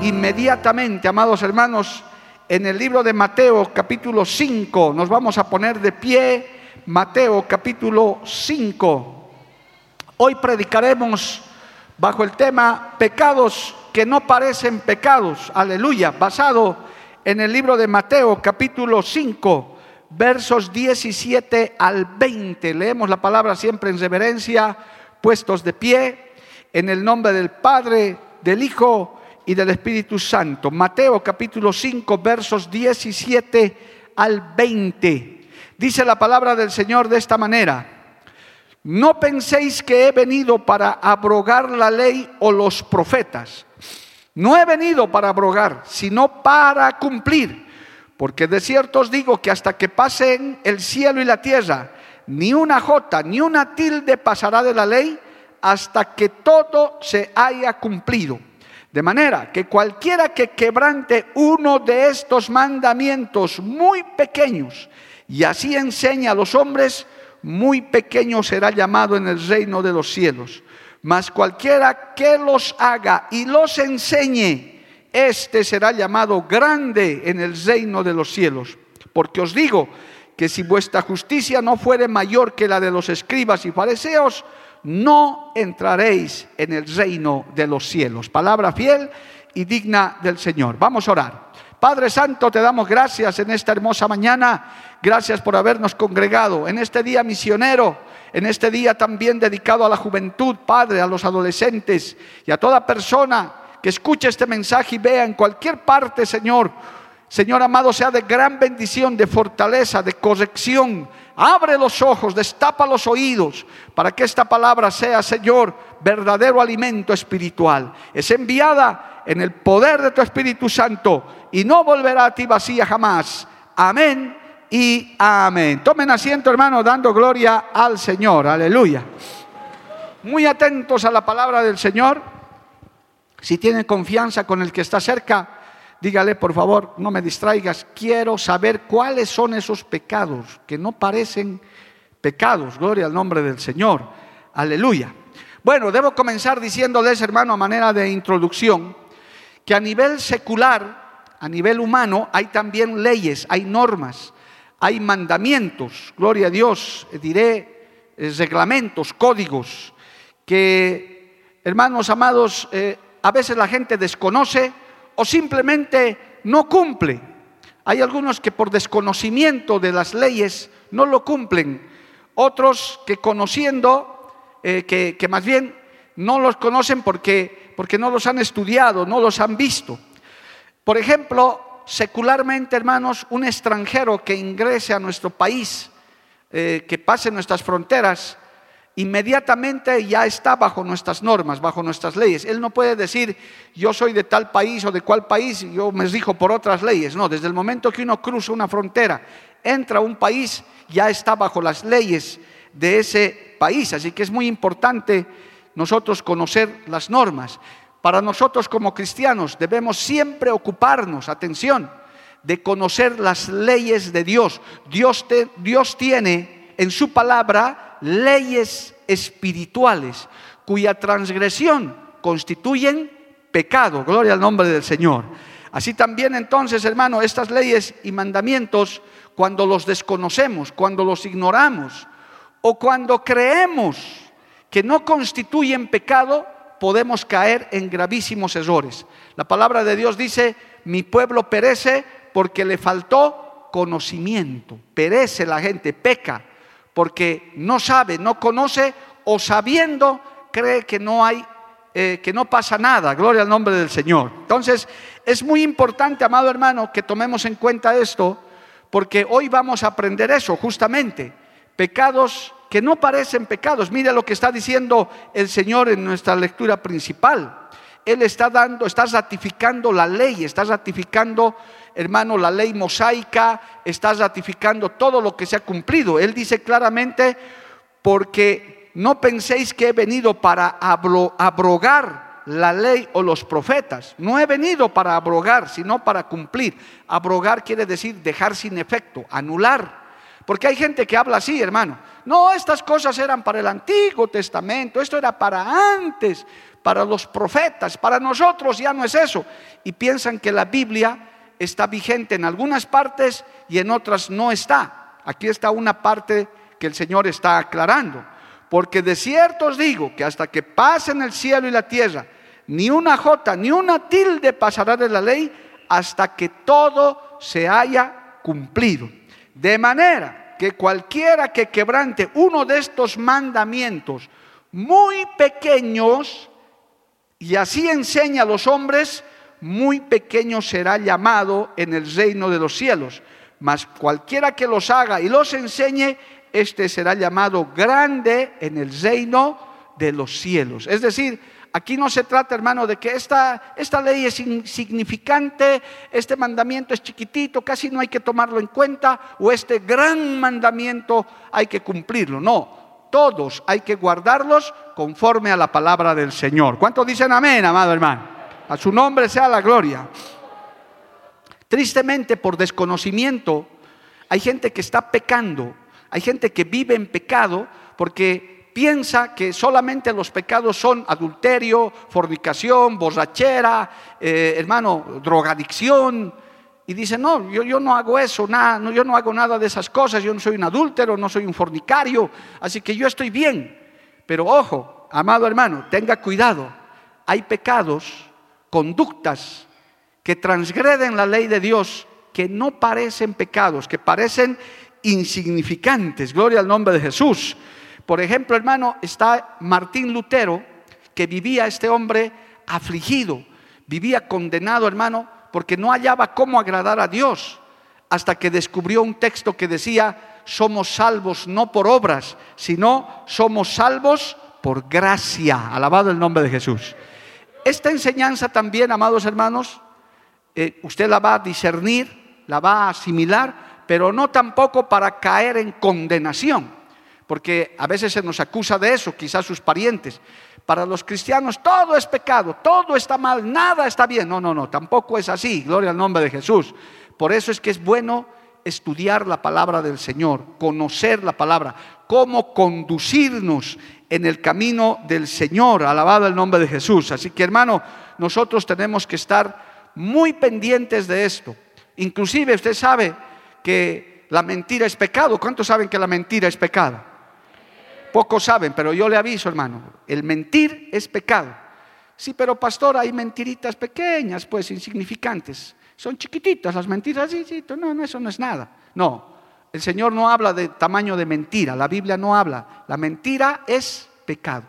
Inmediatamente, amados hermanos, en el libro de Mateo capítulo 5, nos vamos a poner de pie, Mateo capítulo 5. Hoy predicaremos bajo el tema pecados que no parecen pecados, aleluya, basado en el libro de Mateo capítulo 5, versos 17 al 20. Leemos la palabra siempre en reverencia, puestos de pie, en el nombre del Padre, del Hijo y del Espíritu Santo. Mateo capítulo 5, versos 17 al 20. Dice la palabra del Señor de esta manera. No penséis que he venido para abrogar la ley o los profetas. No he venido para abrogar, sino para cumplir. Porque de cierto os digo que hasta que pasen el cielo y la tierra, ni una jota, ni una tilde pasará de la ley hasta que todo se haya cumplido. De manera que cualquiera que quebrante uno de estos mandamientos muy pequeños y así enseña a los hombres, muy pequeño será llamado en el reino de los cielos. Mas cualquiera que los haga y los enseñe, este será llamado grande en el reino de los cielos. Porque os digo que si vuestra justicia no fuere mayor que la de los escribas y fariseos, no entraréis en el reino de los cielos. Palabra fiel y digna del Señor. Vamos a orar. Padre Santo, te damos gracias en esta hermosa mañana. Gracias por habernos congregado en este día misionero, en este día también dedicado a la juventud, Padre, a los adolescentes y a toda persona que escuche este mensaje y vea en cualquier parte, Señor. Señor amado, sea de gran bendición, de fortaleza, de corrección, Abre los ojos, destapa los oídos para que esta palabra sea, Señor, verdadero alimento espiritual. Es enviada en el poder de tu Espíritu Santo y no volverá a ti vacía jamás. Amén y amén. Tomen asiento, hermano, dando gloria al Señor. Aleluya. Muy atentos a la palabra del Señor. Si tienen confianza con el que está cerca, dígale, por favor, no me distraigas, quiero saber cuáles son esos pecados que no parecen pecados. Gloria al nombre del Señor. Aleluya. Bueno, debo comenzar diciéndoles, hermano, a manera de introducción, que a nivel secular, a nivel humano, hay también leyes, hay normas, hay mandamientos, gloria a Dios, diré eh, reglamentos, códigos, que, hermanos amados, eh, a veces la gente desconoce, o simplemente no cumple. Hay algunos que por desconocimiento de las leyes no lo cumplen, otros que conociendo, eh, que, más bien no los conocen porque, porque no los han estudiado, no los han visto. Por ejemplo, secularmente, hermanos, un extranjero que ingrese a nuestro país, eh, que pase nuestras fronteras, inmediatamente ya está bajo nuestras normas, bajo nuestras leyes. Él no puede decir, yo soy de tal país o de cual país, yo me rijo por otras leyes. No, desde el momento que uno cruza una frontera, entra a un país, ya está bajo las leyes de ese país. Así que es muy importante nosotros conocer las normas. Para nosotros como cristianos debemos siempre ocuparnos, atención, de conocer las leyes de Dios. Dios, Dios tiene en su palabra leyes espirituales cuya transgresión constituyen pecado. Gloria al nombre del Señor. Así también entonces, hermano, estas leyes y mandamientos, cuando los desconocemos, cuando los ignoramos o cuando creemos que no constituyen pecado, podemos caer en gravísimos errores. La palabra de Dios dice, mi pueblo perece porque le faltó conocimiento. Perece la gente, peca porque no sabe, no conoce o sabiendo cree que no hay, eh, que no pasa nada. Gloria al nombre del Señor. Entonces, es muy importante, amado hermano, que tomemos en cuenta esto, porque hoy vamos a aprender eso justamente, pecados que no parecen pecados. Mira lo que está diciendo el Señor en nuestra lectura principal. Él está dando, está ratificando la ley, está ratificando, hermano, la ley mosaica, está ratificando todo lo que se ha cumplido. Él dice claramente, porque no penséis que he venido para abrogar la ley o los profetas. No he venido para abrogar, sino para cumplir. Abrogar quiere decir dejar sin efecto, anular. Porque hay gente que habla así, hermano. No, estas cosas eran para el Antiguo Testamento, esto era para antes para los profetas, para nosotros ya no es eso. Y piensan que la Biblia está vigente en algunas partes y en otras no está. Aquí está una parte que el Señor está aclarando. Porque de cierto os digo que hasta que pasen el cielo y la tierra, ni una jota, ni una tilde pasará de la ley hasta que todo se haya cumplido. De manera que cualquiera que quebrante uno de estos mandamientos muy pequeños, y así enseña a los hombres, muy pequeño será llamado en el reino de los cielos. Mas cualquiera que los haga y los enseñe, este será llamado grande en el reino de los cielos. Es decir, aquí no se trata, hermano, de que esta, esta ley es insignificante, este mandamiento es chiquitito, casi no hay que tomarlo en cuenta, o este gran mandamiento hay que cumplirlo. No, todos hay que guardarlos conforme a la palabra del Señor. ¿Cuántos dicen amén, amado hermano? A su nombre sea la gloria. Tristemente, por desconocimiento, hay gente que está pecando, hay gente que vive en pecado porque piensa que solamente los pecados son adulterio, fornicación, borrachera, eh, hermano, drogadicción, y dice, no, yo, yo no hago eso, nada, no, yo no hago nada de esas cosas, yo no soy un adúltero, no soy un fornicario, así que yo estoy bien. Pero ojo, amado hermano, tenga cuidado, hay pecados, conductas que transgreden la ley de Dios, que no parecen pecados, que parecen insignificantes. Gloria al nombre de Jesús. Por ejemplo, hermano, está Martín Lutero, que vivía este hombre afligido, vivía condenado, hermano, porque no hallaba cómo agradar a Dios, hasta que descubrió un texto que decía, somos salvos no por obras, sino somos salvos por gracia. Alabado el nombre de Jesús. Esta enseñanza también, amados hermanos, eh, usted la va a discernir, la va a asimilar, pero no tampoco para caer en condenación, porque a veces se nos acusa de eso, quizás sus parientes. Para los cristianos todo es pecado, todo está mal, nada está bien. No, no, no, tampoco es así. Gloria al nombre de Jesús. Por eso es que es bueno estudiar la palabra del Señor, conocer la palabra, cómo conducirnos en el camino del Señor. Alabado el nombre de Jesús. Así que hermano, nosotros tenemos que estar muy pendientes de esto. Inclusive usted sabe que la mentira es pecado. ¿Cuántos saben que la mentira es pecado? Pocos saben, pero yo le aviso, hermano, el mentir es pecado. Sí, pero pastor, hay mentiritas pequeñas, pues insignificantes. Son chiquititas las mentiras, sí, no, eso no es nada. No, el Señor no habla de tamaño de mentira, la Biblia no habla. La mentira es pecado.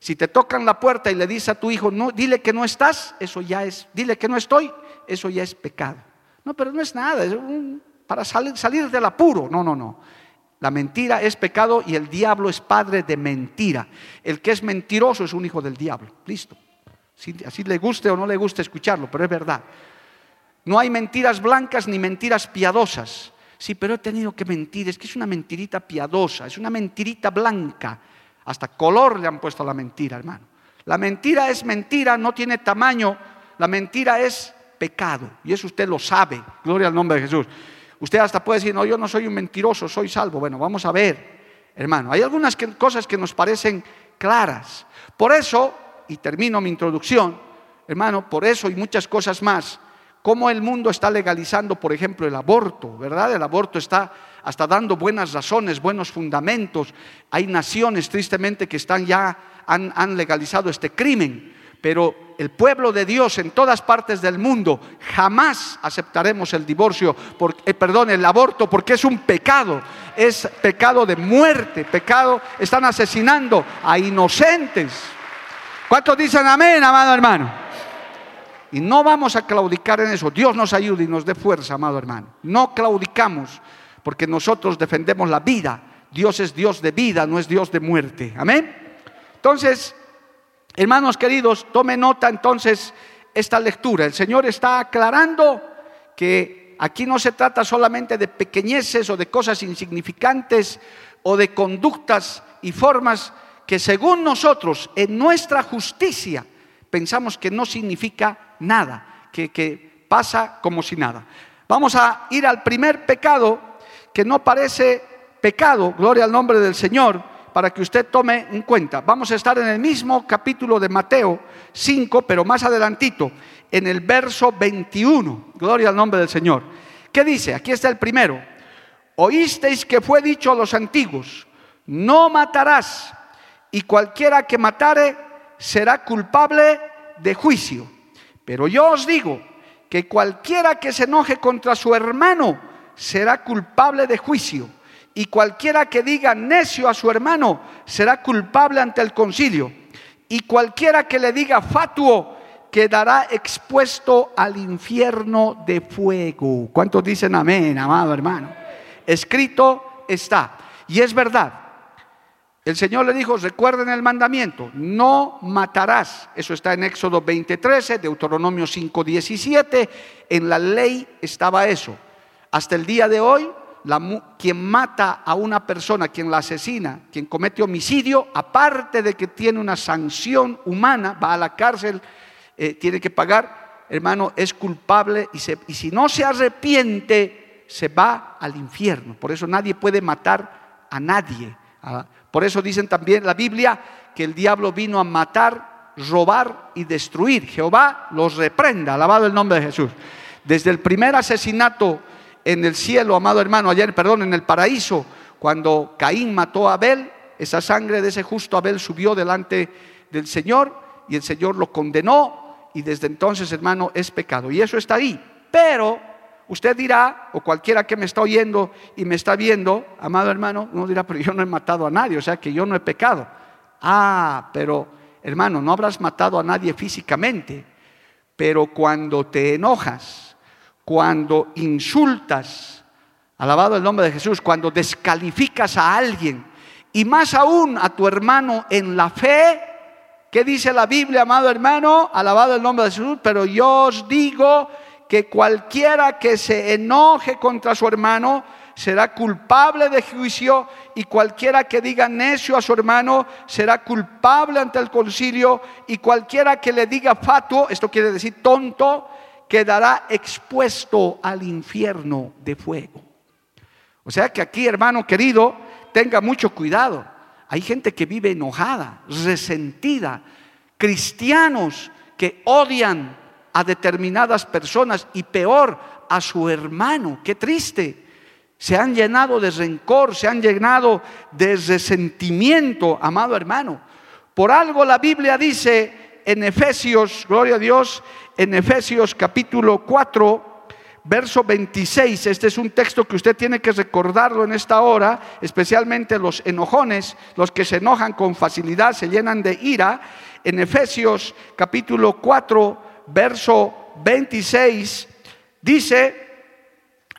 Si te tocan la puerta y le dices a tu hijo, no, dile que no estás, eso ya es, dile que no estoy, eso ya es pecado. No, pero no es nada, es para salir, salir del apuro. No, no, no. La mentira es pecado y el diablo es padre de mentira. El que es mentiroso es un hijo del diablo. Listo. así le guste o no le guste escucharlo, pero es verdad. No hay mentiras blancas ni mentiras piadosas. Sí, pero he tenido que mentir. Es que es una mentirita piadosa, es una mentirita blanca. Hasta color le han puesto a la mentira, hermano. La mentira es mentira, no tiene tamaño. La mentira es pecado. Y eso usted lo sabe. Gloria al nombre de Jesús. Usted hasta puede decir, no, yo no soy un mentiroso, soy salvo. Bueno, vamos a ver, hermano. Hay algunas cosas que nos parecen claras. Por eso, y termino mi introducción, hermano, por eso y muchas cosas más, cómo el mundo está legalizando, por ejemplo, el aborto, ¿verdad? El aborto está hasta dando buenas razones, buenos fundamentos. Hay naciones, tristemente, que están ya, han, han legalizado este crimen pero el pueblo de Dios en todas partes del mundo jamás aceptaremos el divorcio, eh, perdón, el aborto, porque es un pecado, es pecado de muerte, pecado, están asesinando a inocentes. ¿Cuántos dicen amén, amado hermano? Y no vamos a claudicar en eso. Dios nos ayude y nos dé fuerza, amado hermano. No claudicamos porque nosotros defendemos la vida. Dios es Dios de vida, no es Dios de muerte. Amén. Entonces, hermanos queridos, tome nota entonces esta lectura. El Señor está aclarando que aquí no se trata solamente de pequeñeces o de cosas insignificantes o de conductas y formas que según nosotros, en nuestra justicia, pensamos que no significa nada, que, pasa como si nada. Vamos a ir al primer pecado que no parece pecado, gloria al nombre del Señor, para que usted tome en cuenta. Vamos a estar en el mismo capítulo de Mateo 5, pero más adelantito, en el verso 21, gloria al nombre del Señor. ¿Qué dice? Aquí está el primero. Oísteis que fue dicho a los antiguos, no matarás, y cualquiera que matare será culpable de juicio. Pero yo os digo que cualquiera que se enoje contra su hermano será culpable de juicio. Y cualquiera que diga necio a su hermano será culpable ante el concilio. Y cualquiera que le diga fatuo quedará expuesto al infierno de fuego. ¿Cuántos dicen amén, amado hermano? Escrito está. Y es verdad. El Señor le dijo, recuerden el mandamiento, no matarás. Eso está en Éxodo 20:13, Deuteronomio 5:17. En la ley estaba eso. Hasta el día de hoy, quien mata a una persona, quien la asesina, quien comete homicidio, aparte de que tiene una sanción humana, va a la cárcel, eh, tiene que pagar, hermano, es culpable y, y si no se arrepiente, se va al infierno. Por eso nadie puede matar a nadie. Por eso dicen también la Biblia que el diablo vino a matar, robar y destruir. Jehová los reprenda, alabado el nombre de Jesús. Desde el primer asesinato en el cielo, amado hermano, ayer, perdón, en el paraíso, cuando Caín mató a Abel, esa sangre de ese justo Abel subió delante del Señor y el Señor lo condenó y desde entonces, hermano, es pecado. Y eso está ahí. Pero Usted dirá, o cualquiera que me está oyendo y me está viendo, amado hermano, no dirá, pero yo no he matado a nadie, o sea que yo no he pecado. Ah, pero hermano, no habrás matado a nadie físicamente, pero cuando te enojas, cuando insultas, alabado el nombre de Jesús, cuando descalificas a alguien, y más aún a tu hermano en la fe, ¿qué dice la Biblia, amado hermano? Alabado el nombre de Jesús, pero yo os digo que cualquiera que se enoje contra su hermano será culpable de juicio y cualquiera que diga necio a su hermano será culpable ante el concilio y cualquiera que le diga fatuo, esto quiere decir tonto, quedará expuesto al infierno de fuego. O sea que aquí, hermano querido, tenga mucho cuidado. Hay gente que vive enojada, resentida, cristianos que odian a determinadas personas y peor a su hermano. Qué triste. Se han llenado de rencor, se han llenado de resentimiento, amado hermano. Por algo la Biblia dice en Efesios, gloria a Dios, en Efesios capítulo 4, verso 26. Este es un texto que usted tiene que recordarlo en esta hora, especialmente los enojones, los que se enojan con facilidad, se llenan de ira. En Efesios capítulo 4, verso 26, dice,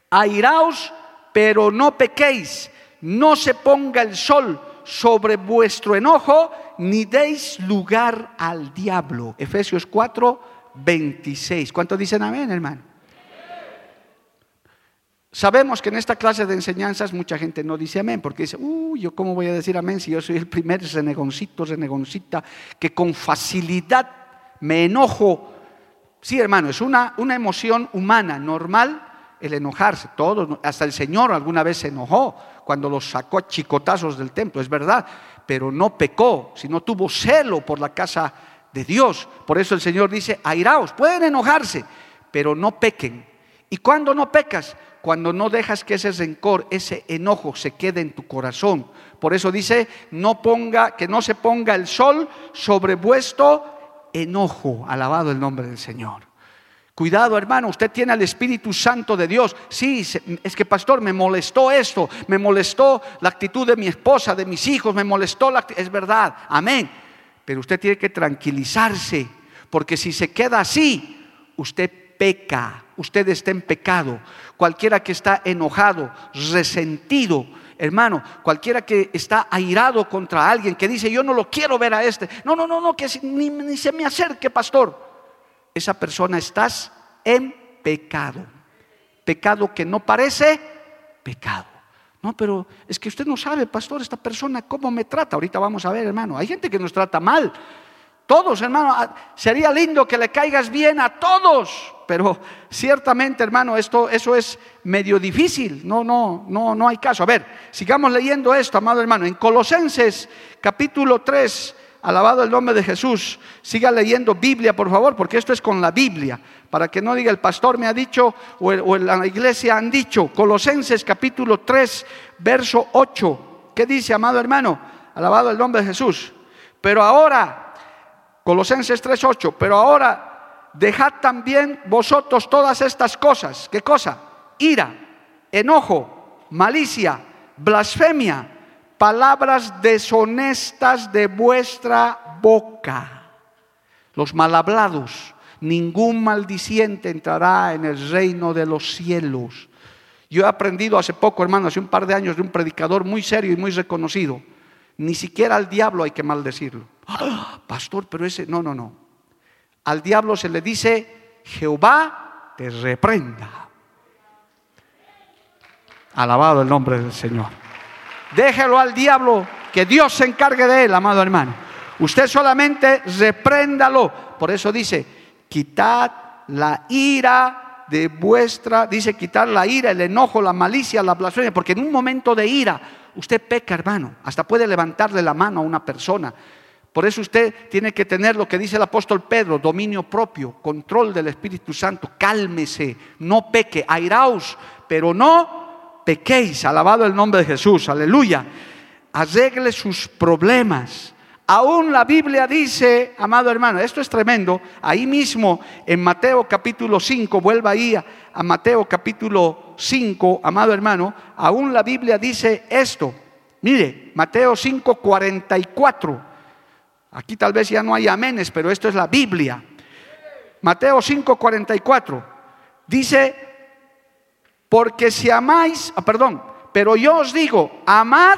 airaos, pero no pequéis, no se ponga el sol sobre vuestro enojo, ni deis lugar al diablo. Efesios 4, 26. ¿Cuántos dicen amén, hermano? Sabemos que en esta clase de enseñanzas mucha gente no dice amén, porque dice, uy, yo cómo voy a decir amén si yo soy el primer renegoncito, renegoncita, que con facilidad me enojo Sí, hermano, es una, una emoción humana, normal el enojarse. Todos, hasta el Señor alguna vez se enojó cuando los sacó a chicotazos del templo, es verdad, pero no pecó, sino tuvo celo por la casa de Dios. Por eso el Señor dice, airaos, pueden enojarse, pero no pequen. ¿Y cuando no pecas? Cuando no dejas que ese rencor, ese enojo se quede en tu corazón. Por eso dice, no ponga, que no se ponga el sol sobre vuestro enojo. Alabado el nombre del Señor. Cuidado, hermano, usted tiene al Espíritu Santo de Dios. Sí, es que pastor, me molestó esto, me molestó la actitud de mi esposa, de mis hijos, me molestó la Es verdad, amén. Pero usted tiene que tranquilizarse, porque si se queda así, usted peca, usted está en pecado. Cualquiera que está enojado, resentido, hermano, cualquiera que está airado contra alguien, que dice, yo no lo quiero ver a este, no, no, no, no, que ni, se me acerque, pastor. Esa persona estás en pecado. Pecado que no parece pecado. No, pero es que usted no sabe, pastor, esta persona cómo me trata. Ahorita vamos a ver, hermano. Hay gente que nos trata mal. Todos, hermano, ah, sería lindo que le caigas bien a todos, pero ciertamente, hermano, esto eso es medio difícil. No, no, no, no hay caso. A ver, sigamos leyendo esto, amado hermano. En Colosenses capítulo 3, alabado el nombre de Jesús. Siga leyendo Biblia, por favor, porque esto es con la Biblia, para que no diga el pastor me ha dicho o, o la iglesia han dicho. Colosenses capítulo 3, verso 8. ¿Qué dice, amado hermano? Alabado el nombre de Jesús. Pero ahora Colosenses 3:8, pero ahora dejad también vosotros todas estas cosas. ¿Qué cosa? Ira, enojo, malicia, blasfemia, palabras deshonestas de vuestra boca. Los malhablados, ningún maldiciente entrará en el reino de los cielos. Yo he aprendido hace poco, hermano, hace un par de años, de un predicador muy serio y muy reconocido. Ni siquiera al diablo hay que maldecirlo. Pastor, pero ese, no, no, no. Al diablo se le dice, Jehová te reprenda. Alabado el nombre del Señor. Déjelo al diablo, que Dios se encargue de él, amado hermano. Usted solamente repréndalo. Por eso dice, quitad la ira de vuestra, dice quitar la ira, el enojo, la malicia, la blasfemia, porque en un momento de ira usted peca, hermano, hasta puede levantarle la mano a una persona, por eso usted tiene que tener lo que dice el apóstol Pedro, dominio propio, control del Espíritu Santo, cálmese, no peque, airaos, pero no pequéis, alabado el nombre de Jesús, aleluya. Arregle sus problemas. Aún la Biblia dice, amado hermano, esto es tremendo, ahí mismo en Mateo capítulo 5, vuelva ahí a, a Mateo capítulo 5, amado hermano, aún la Biblia dice esto. Mire, Mateo 5, 44. Aquí tal vez ya no hay amenes, pero esto es la Biblia. Mateo 5:44 dice, porque si amáis, ah, perdón, pero yo os digo, amad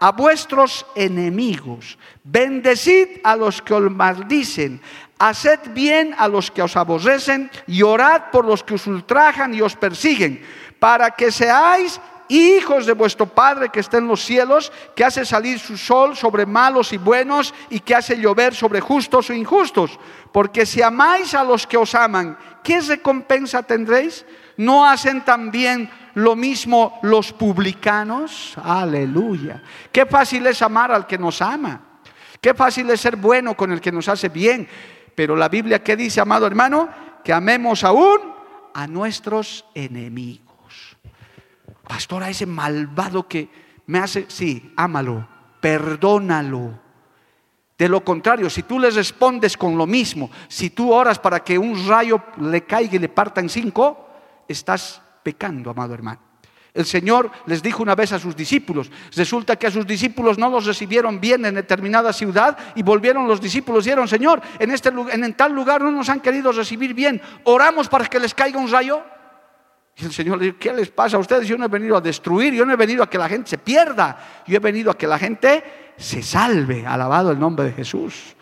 a vuestros enemigos, bendecid a los que os maldicen, haced bien a los que os aborrecen y orad por los que os ultrajan y os persiguen, para que seáis hijos de vuestro Padre que está en los cielos, que hace salir su sol sobre malos y buenos y que hace llover sobre justos o injustos. Porque si amáis a los que os aman, ¿qué recompensa tendréis? ¿No hacen también lo mismo los publicanos? Aleluya. Qué fácil es amar al que nos ama. Qué fácil es ser bueno con el que nos hace bien. Pero la Biblia, ¿qué dice, amado hermano? Que amemos aún a nuestros enemigos. Pastor, a ese malvado que me hace, sí, ámalo, perdónalo. De lo contrario, si tú le respondes con lo mismo, si tú oras para que un rayo le caiga y le parta en cinco, estás pecando, amado hermano. El Señor les dijo una vez a sus discípulos, resulta que a sus discípulos no los recibieron bien en determinada ciudad y volvieron los discípulos y dijeron, Señor, en, este, en tal lugar no nos han querido recibir bien, oramos para que les caiga un rayo. Y el Señor le dijo, ¿qué les pasa a ustedes? Yo no he venido a destruir, yo no he venido a que la gente se pierda, yo he venido a que la gente se salve. Alabado el nombre de Jesús.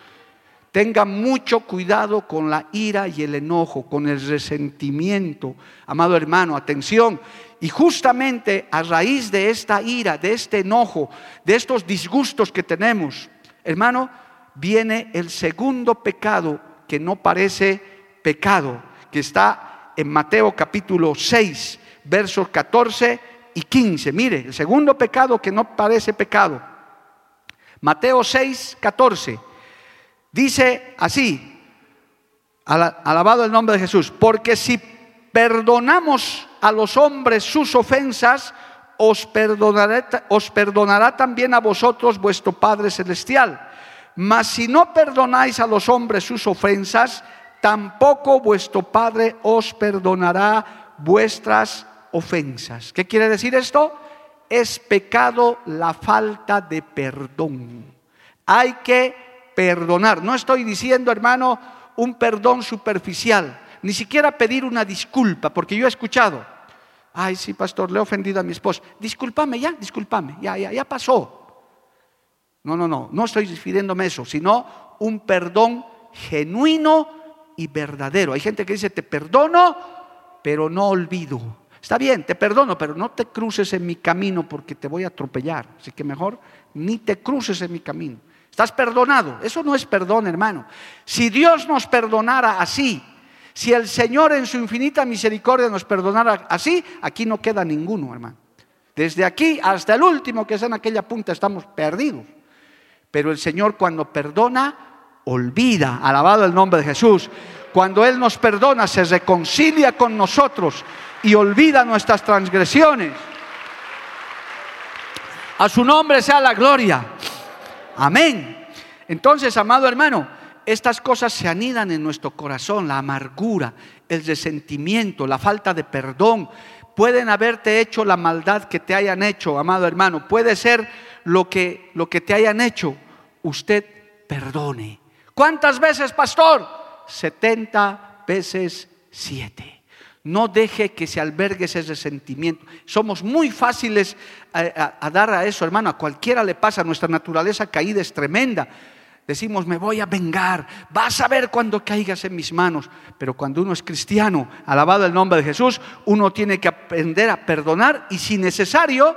Tenga mucho cuidado con la ira y el enojo, con el resentimiento. Amado hermano, atención. Y justamente a raíz de esta ira, de este enojo, de estos disgustos que tenemos, hermano, viene el segundo pecado que no parece pecado, que está en Mateo capítulo 6, versos 14 y 15. Mire, el segundo pecado que no parece pecado. Mateo 6, 14. Dice así, alabado el nombre de Jesús, porque si perdonamos a los hombres sus ofensas, os, os perdonará también a vosotros vuestro Padre Celestial. Mas si no perdonáis a los hombres sus ofensas, tampoco vuestro Padre os perdonará vuestras ofensas. ¿Qué quiere decir esto? Es pecado la falta de perdón. Hay que perdonar. No estoy diciendo, hermano, un perdón superficial. ni siquiera pedir una disculpa, porque yo he escuchado, ay, sí, pastor, le he ofendido a mi esposo, discúlpame ya, discúlpame, ya, ya, pasó. No, no, no, no estoy refiriéndome a eso, sino un perdón genuino y verdadero. Hay gente que dice, te perdono, pero no olvido. Está bien, te perdono, pero no te cruces en mi camino porque te voy a atropellar. Así que mejor ni te cruces en mi camino. Estás perdonado. Eso no es perdón, hermano. Si Dios nos perdonara así, si el Señor en su infinita misericordia nos perdonara así, aquí no queda ninguno, hermano. Desde aquí hasta el último que es en aquella punta estamos perdidos. Pero el Señor cuando perdona, olvida. Alabado el nombre de Jesús. Cuando Él nos perdona, se reconcilia con nosotros y olvida nuestras transgresiones. A su nombre sea la gloria. Amén. Entonces, amado hermano, estas cosas se anidan en nuestro corazón, la amargura, el resentimiento, la falta de perdón. Pueden haberte hecho la maldad que te hayan hecho, amado hermano. Puede ser lo que, lo que te hayan hecho. Usted perdone. ¿Cuántas veces, pastor? 70 veces 7. No deje que se albergue ese resentimiento. Somos muy fáciles a, dar a eso, hermano. A cualquiera le pasa. Nuestra naturaleza caída es tremenda. Decimos, me voy a vengar. Vas a ver cuando caigas en mis manos. Pero cuando uno es cristiano, alabado el nombre de Jesús, uno tiene que aprender a perdonar y si necesario,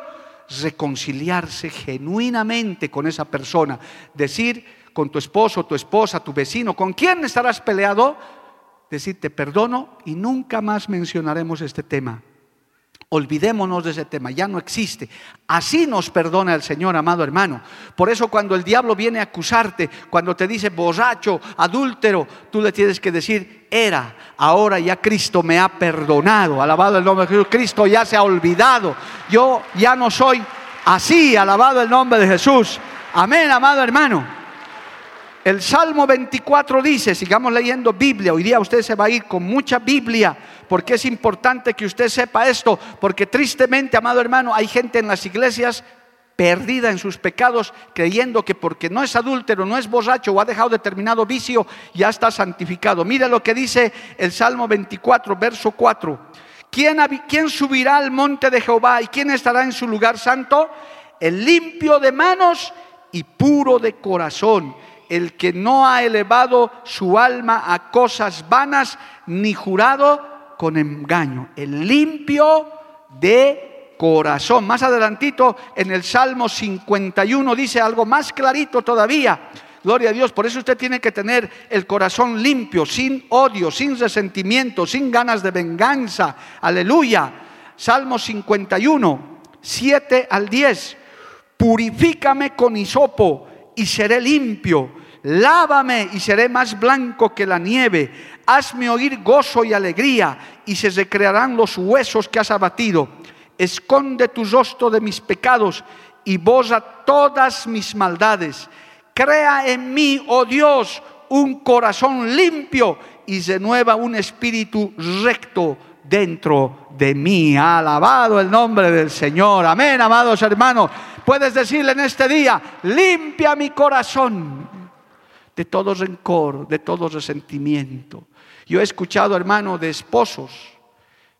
reconciliarse genuinamente con esa persona. Decir con tu esposo, tu esposa, tu vecino, con quién estarás peleado, decir te perdono y nunca más mencionaremos este tema. Olvidémonos de ese tema, ya no existe. Así nos perdona el Señor, amado hermano. Por eso cuando el diablo viene a acusarte, cuando te dice borracho, adúltero, tú le tienes que decir, era, ahora ya Cristo me ha perdonado. Alabado el nombre de Jesús, Cristo ya se ha olvidado. Yo ya no soy así, alabado el nombre de Jesús. Amén, amado hermano. El Salmo 24 dice, sigamos leyendo Biblia, hoy día usted se va a ir con mucha Biblia, porque es importante que usted sepa esto, porque tristemente, amado hermano, hay gente en las iglesias perdida en sus pecados, creyendo que porque no es adúltero, no es borracho o ha dejado determinado vicio, ya está santificado. Mire lo que dice el Salmo 24, verso 4. ¿Quién, ¿Quién subirá al monte de Jehová y quién estará en su lugar santo? El limpio de manos y puro de corazón el que no ha elevado su alma a cosas vanas, ni jurado con engaño, el limpio de corazón. Más adelantito en el Salmo 51 dice algo más clarito todavía. Gloria a Dios, por eso usted tiene que tener el corazón limpio, sin odio, sin resentimiento, sin ganas de venganza. Aleluya. Salmo 51, 7 al 10. Purifícame con hisopo y seré limpio Lávame y seré más blanco que la nieve. Hazme oír gozo y alegría y se recrearán los huesos que has abatido. Esconde tu rostro de mis pecados y borra todas mis maldades. Crea en mí, oh Dios, un corazón limpio y renueva un espíritu recto dentro de mí. Alabado el nombre del Señor. Amén, amados hermanos. Puedes decirle en este día, limpia mi corazón de todo rencor, de todo resentimiento. Yo he escuchado, hermano, de esposos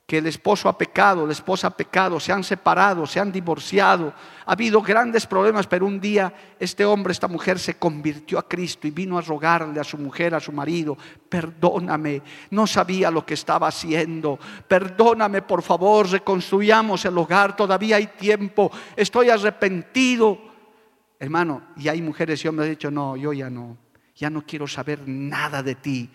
que el esposo ha pecado, la esposa ha pecado, se han separado, se han divorciado, ha habido grandes problemas, pero un día este hombre, esta mujer se convirtió a Cristo y vino a rogarle a su mujer, a su marido, perdóname, no sabía lo que estaba haciendo, perdóname por favor, reconstruyamos el hogar, todavía hay tiempo, estoy arrepentido. Hermano, y hay mujeres y hombres han dicho, no, yo ya no, ya no quiero saber nada de ti,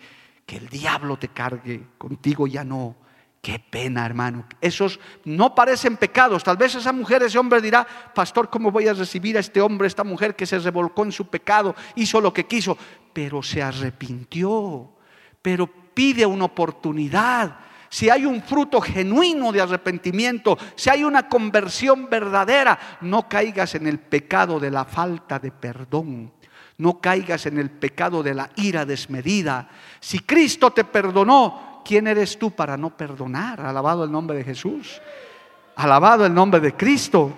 que el diablo te cargue, contigo ya no. Qué pena, hermano. Esos no parecen pecados. Tal vez esa mujer, ese hombre dirá, pastor, ¿cómo voy a recibir a este hombre, esta mujer que se revolcó en su pecado, hizo lo que quiso, pero se arrepintió, pero pide una oportunidad. Si hay un fruto genuino de arrepentimiento, si hay una conversión verdadera, no caigas en el pecado de la falta de perdón. No caigas en el pecado de la ira desmedida. Si Cristo te perdonó, ¿quién eres tú para no perdonar? Alabado el nombre de Jesús. Alabado el nombre de Cristo.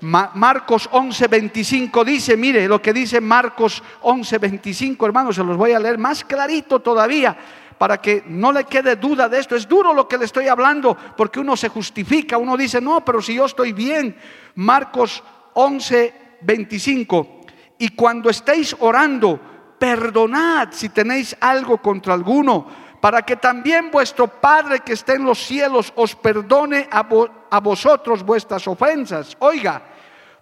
Marcos 11:25 dice, mire lo que dice Marcos 11:25, hermanos, se los voy a leer más clarito todavía para que no le quede duda de esto. Es duro lo que le estoy hablando porque uno se justifica, uno dice, no, pero si yo estoy bien. Marcos 11, 25. Y cuando estéis orando, perdonad si tenéis algo contra alguno, para que también vuestro Padre que está en los cielos os perdone a, a vosotros vuestras ofensas. Oiga,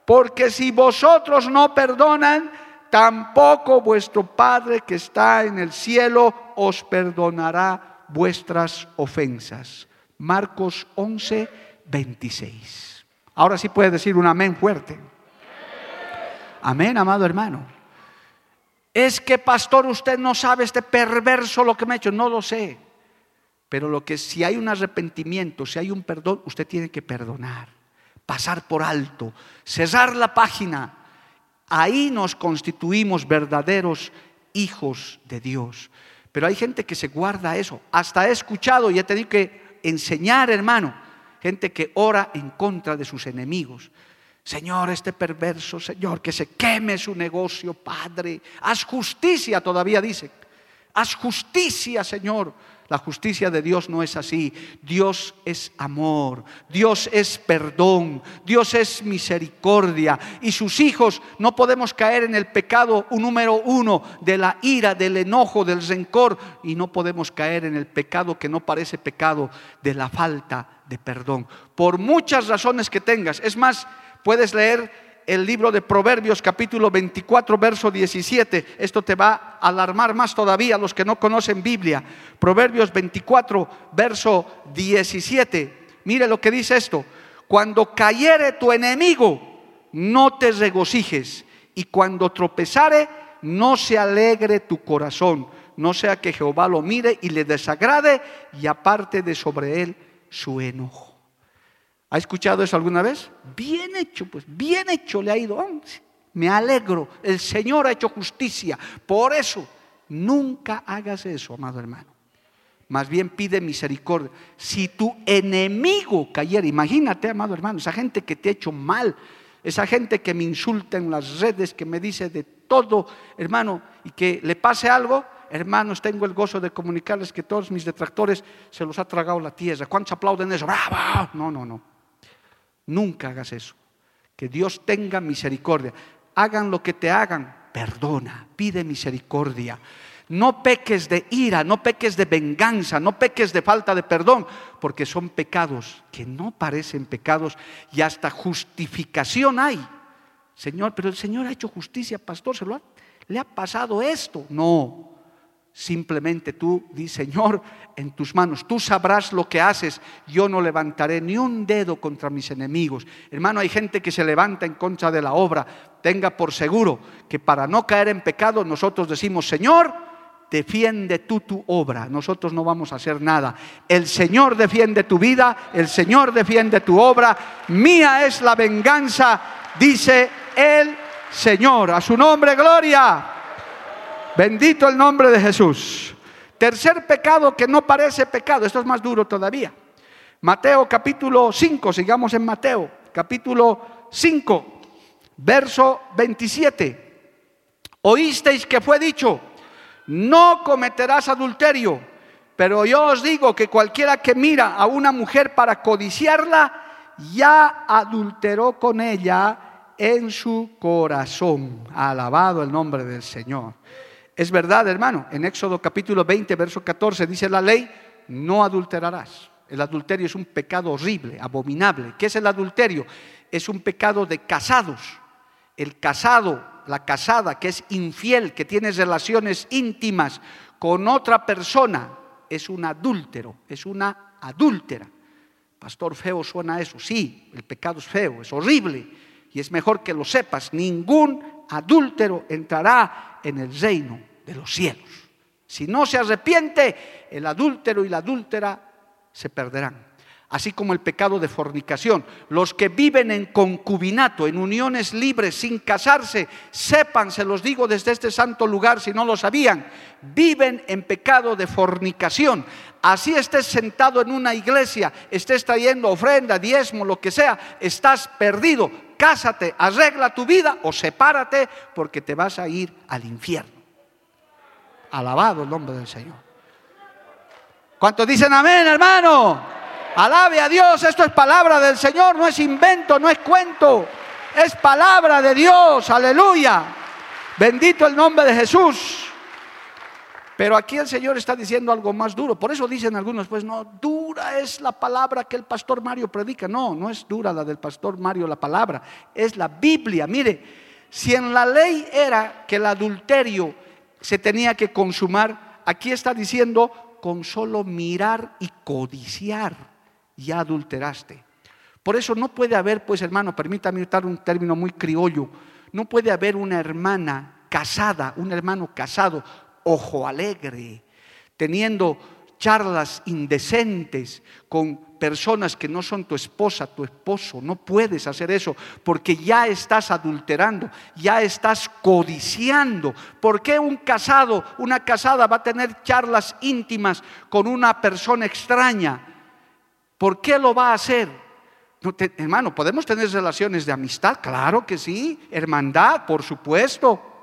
porque si vosotros no perdonan, tampoco vuestro Padre que está en el cielo os perdonará vuestras ofensas. Marcos 11, 26. Ahora sí puede decir un amén fuerte. Amén, amado hermano. Es que, pastor, usted no sabe este perverso lo que me ha hecho. No lo sé. Pero lo que si hay un arrepentimiento, si hay un perdón, usted tiene que perdonar, pasar por alto, cerrar la página Ahí nos constituimos verdaderos hijos de Dios. Pero hay gente que se guarda eso. Hasta he escuchado y he tenido que enseñar, hermano, gente que ora en contra de sus enemigos. Señor, este perverso, Señor, que se queme su negocio, Padre. Haz justicia, todavía dice. Haz justicia, Señor. La justicia de Dios no es así. Dios es amor, Dios es perdón, Dios es misericordia. Y sus hijos no podemos caer en el pecado número uno de la ira, del enojo, del rencor. Y no podemos caer en el pecado que no parece pecado de la falta de perdón. Por muchas razones que tengas. Es más, puedes leer el libro de Proverbios capítulo 24, verso 17. Esto te va a alarmar más todavía a los que no conocen Biblia. Proverbios 24, verso 17. Mire lo que dice esto. Cuando cayere tu enemigo, no te regocijes. Y cuando tropezare, no se alegre tu corazón. No sea que Jehová lo mire y le desagrade y aparte de sobre él su enojo. ¿Ha escuchado eso alguna vez? Bien hecho, pues bien hecho le ha ido. Me alegro, el Señor ha hecho justicia. Por eso, nunca hagas eso, amado hermano. Más bien pide misericordia. Si tu enemigo cayera, imagínate, amado hermano, esa gente que te ha hecho mal, esa gente que me insulta en las redes, que me dice de todo, hermano, y que le pase algo, hermanos, tengo el gozo de comunicarles que todos mis detractores se los ha tragado la tierra. ¿Cuántos aplauden eso? ¡Bravo! No, no, no. Nunca hagas eso. Que Dios tenga misericordia. Hagan lo que te hagan, perdona, pide misericordia. No peques de ira, no peques de venganza, no peques de falta de perdón, porque son pecados que no parecen pecados y hasta justificación hay. Señor, pero el Señor ha hecho justicia, pastor, ¿se lo le ha pasado esto? No, Simplemente tú di, Señor, en tus manos, tú sabrás lo que haces, yo no levantaré ni un dedo contra mis enemigos. Hermano, hay gente que se levanta en contra de la obra. Tenga por seguro que para no caer en pecado nosotros decimos, Señor, defiende tú tu obra, nosotros no vamos a hacer nada. El Señor defiende tu vida, el Señor defiende tu obra, mía es la venganza, dice el Señor. A su nombre, gloria. Bendito el nombre de Jesús. Tercer pecado que no parece pecado, esto es más duro todavía. Mateo capítulo 5, sigamos en Mateo, capítulo 5, verso 27. Oísteis que fue dicho, no cometerás adulterio, pero yo os digo que cualquiera que mira a una mujer para codiciarla, ya adulteró con ella en su corazón. Alabado el nombre del Señor. Es verdad, hermano, en Éxodo capítulo 20, verso 14 dice la ley, no adulterarás. El adulterio es un pecado horrible, abominable. ¿Qué es el adulterio? Es un pecado de casados. El casado, la casada que es infiel, que tiene relaciones íntimas con otra persona, es un adúltero, es una adúltera. Pastor, feo suena eso. Sí, el pecado es feo, es horrible. Y es mejor que lo sepas. Ningún adúltero entrará en el reino de los cielos. Si no se arrepiente, el adúltero y la adúltera se perderán. Así como el pecado de fornicación. Los que viven en concubinato, en uniones libres, sin casarse, sepan, se los digo desde este santo lugar si no lo sabían, viven en pecado de fornicación. Así estés sentado en una iglesia, estés trayendo ofrenda, diezmo, lo que sea, estás perdido cásate, arregla tu vida o sepárate porque te vas a ir al infierno. Alabado el nombre del Señor. ¿Cuántos dicen amén, hermano? Alabe a Dios, esto es palabra del Señor, no es invento, no es cuento, es palabra de Dios, aleluya. Bendito el nombre de Jesús. Pero aquí el Señor está diciendo algo más duro. Por eso dicen algunos, pues no, dura es la palabra que el pastor Mario predica. No, no es dura la del pastor Mario la palabra, es la Biblia. Mire, si en la ley era que el adulterio se tenía que consumar, aquí está diciendo con solo mirar y codiciar, ya adulteraste. Por eso no puede haber, pues hermano, permítame usar un término muy criollo, no puede haber una hermana casada, un hermano casado ojo alegre, teniendo charlas indecentes con personas que no son tu esposa, tu esposo. No puedes hacer eso porque ya estás adulterando, ya estás codiciando. ¿Por qué un casado, una casada va a tener charlas íntimas con una persona extraña? ¿Por qué lo va a hacer? hermano, ¿podemos tener relaciones de amistad? Claro que sí. Hermandad, por supuesto.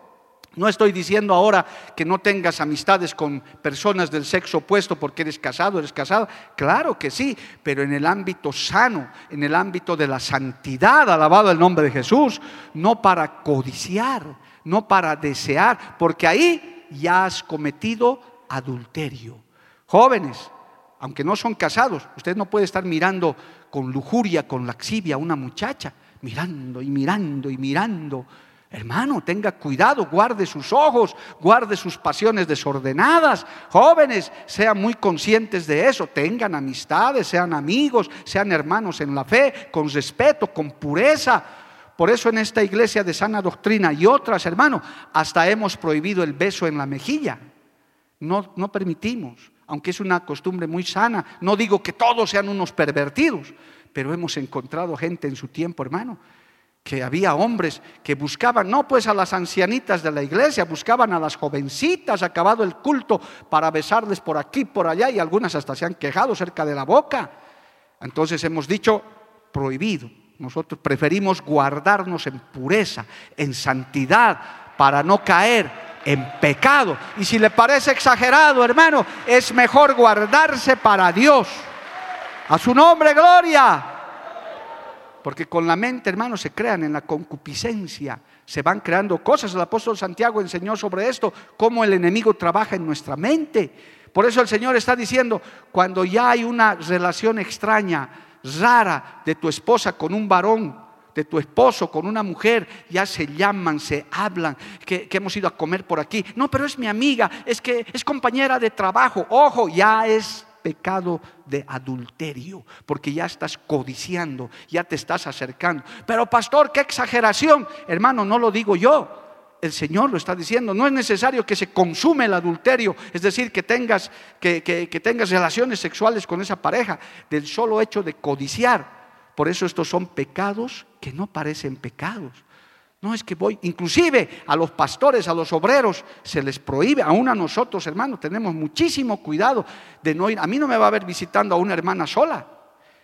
No estoy diciendo ahora que no tengas amistades con personas del sexo opuesto porque eres casado, eres casada. Claro que sí, pero en el ámbito sano, en el ámbito de la santidad, alabado el nombre de Jesús, no para codiciar, no para desear, porque ahí ya has cometido adulterio. Jóvenes, aunque no son casados, usted no puede estar mirando con lujuria, con laxivia a una muchacha, mirando y mirando y mirando Hermano, tenga cuidado, guarde sus ojos, guarde sus pasiones desordenadas. Jóvenes, sean muy conscientes de eso, tengan amistades, sean amigos, sean hermanos en la fe, con respeto, con pureza. Por eso en esta iglesia de sana doctrina y otras, hermano, hasta hemos prohibido el beso en la mejilla. No, no permitimos, aunque es una costumbre muy sana. No digo que todos sean unos pervertidos, pero hemos encontrado gente en su tiempo, hermano, que había hombres que buscaban, no pues a las ancianitas de la iglesia, buscaban a las jovencitas, acabado el culto, para besarles por aquí, por allá, y algunas hasta se han quejado cerca de la boca. Entonces hemos dicho, prohibido. Nosotros preferimos guardarnos en pureza, en santidad, para no caer en pecado. Y si le parece exagerado, hermano, es mejor guardarse para Dios. A su nombre, gloria. Porque con la mente, hermano, se crean en la concupiscencia, se van creando cosas. El apóstol Santiago enseñó sobre esto, cómo el enemigo trabaja en nuestra mente. Por eso el Señor está diciendo, cuando ya hay una relación extraña, rara, de tu esposa con un varón, de tu esposo con una mujer, ya se llaman, se hablan, que, que, hemos ido a comer por aquí. No, pero es mi amiga, es que es compañera de trabajo. Ojo, ya es pecado de adulterio, porque ya estás codiciando, ya te estás acercando. Pero pastor, qué exageración. Hermano, no lo digo yo. El Señor lo está diciendo. No es necesario que se consume el adulterio, es decir, que tengas, que, que tengas relaciones sexuales con esa pareja, del solo hecho de codiciar. Por eso estos son pecados que no parecen pecados. No es que voy, inclusive a los pastores, a los obreros, se les prohíbe, aún a nosotros, hermanos, tenemos muchísimo cuidado de no ir. A mí no me va a ver visitando a una hermana sola.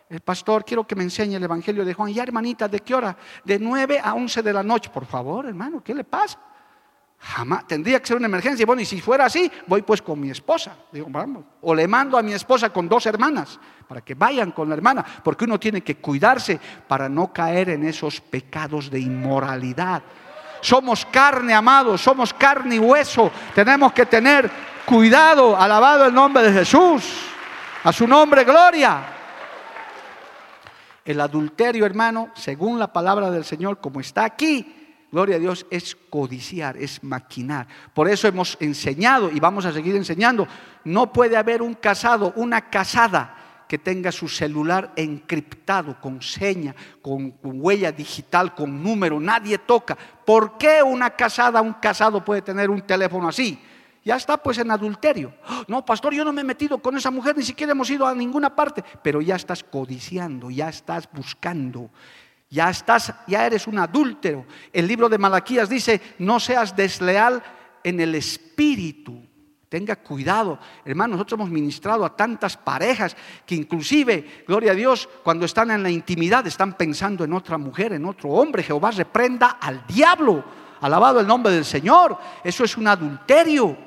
El pastor, quiero que me enseñe el Evangelio de Juan. Ya, hermanita, ¿de qué hora? De 9 a 11 de la noche. Por favor, hermano, ¿qué le pasa? Jamás, tendría que ser una emergencia. Bueno, y si fuera así, voy pues con mi esposa. Digo, vamos. O le mando a mi esposa con dos hermanas, para que vayan con la hermana, porque uno tiene que cuidarse para no caer en esos pecados de inmoralidad. Somos carne, amados, somos carne y hueso. Tenemos que tener cuidado, alabado el nombre de Jesús. A su nombre, gloria. El adulterio, hermano, según la palabra del Señor, como está aquí, gloria a Dios, es codiciar, es maquinar. Por eso hemos enseñado y vamos a seguir enseñando, no puede haber un casado, una casada que tenga su celular encriptado con seña, con, huella digital, con número, nadie toca. ¿Por qué una casada, un casado puede tener un teléfono así? Ya está pues en adulterio. No, pastor, yo no me he metido con esa mujer, ni siquiera hemos ido a ninguna parte, pero ya estás codiciando, ya estás buscando. Ya estás, ya eres un adúltero. El libro de Malaquías dice, no seas desleal en el espíritu. Tenga cuidado, hermano, nosotros hemos ministrado a tantas parejas que inclusive, gloria a Dios, cuando están en la intimidad están pensando en otra mujer, en otro hombre. Jehová reprenda al diablo. Alabado el nombre del Señor. Eso es un adulterio.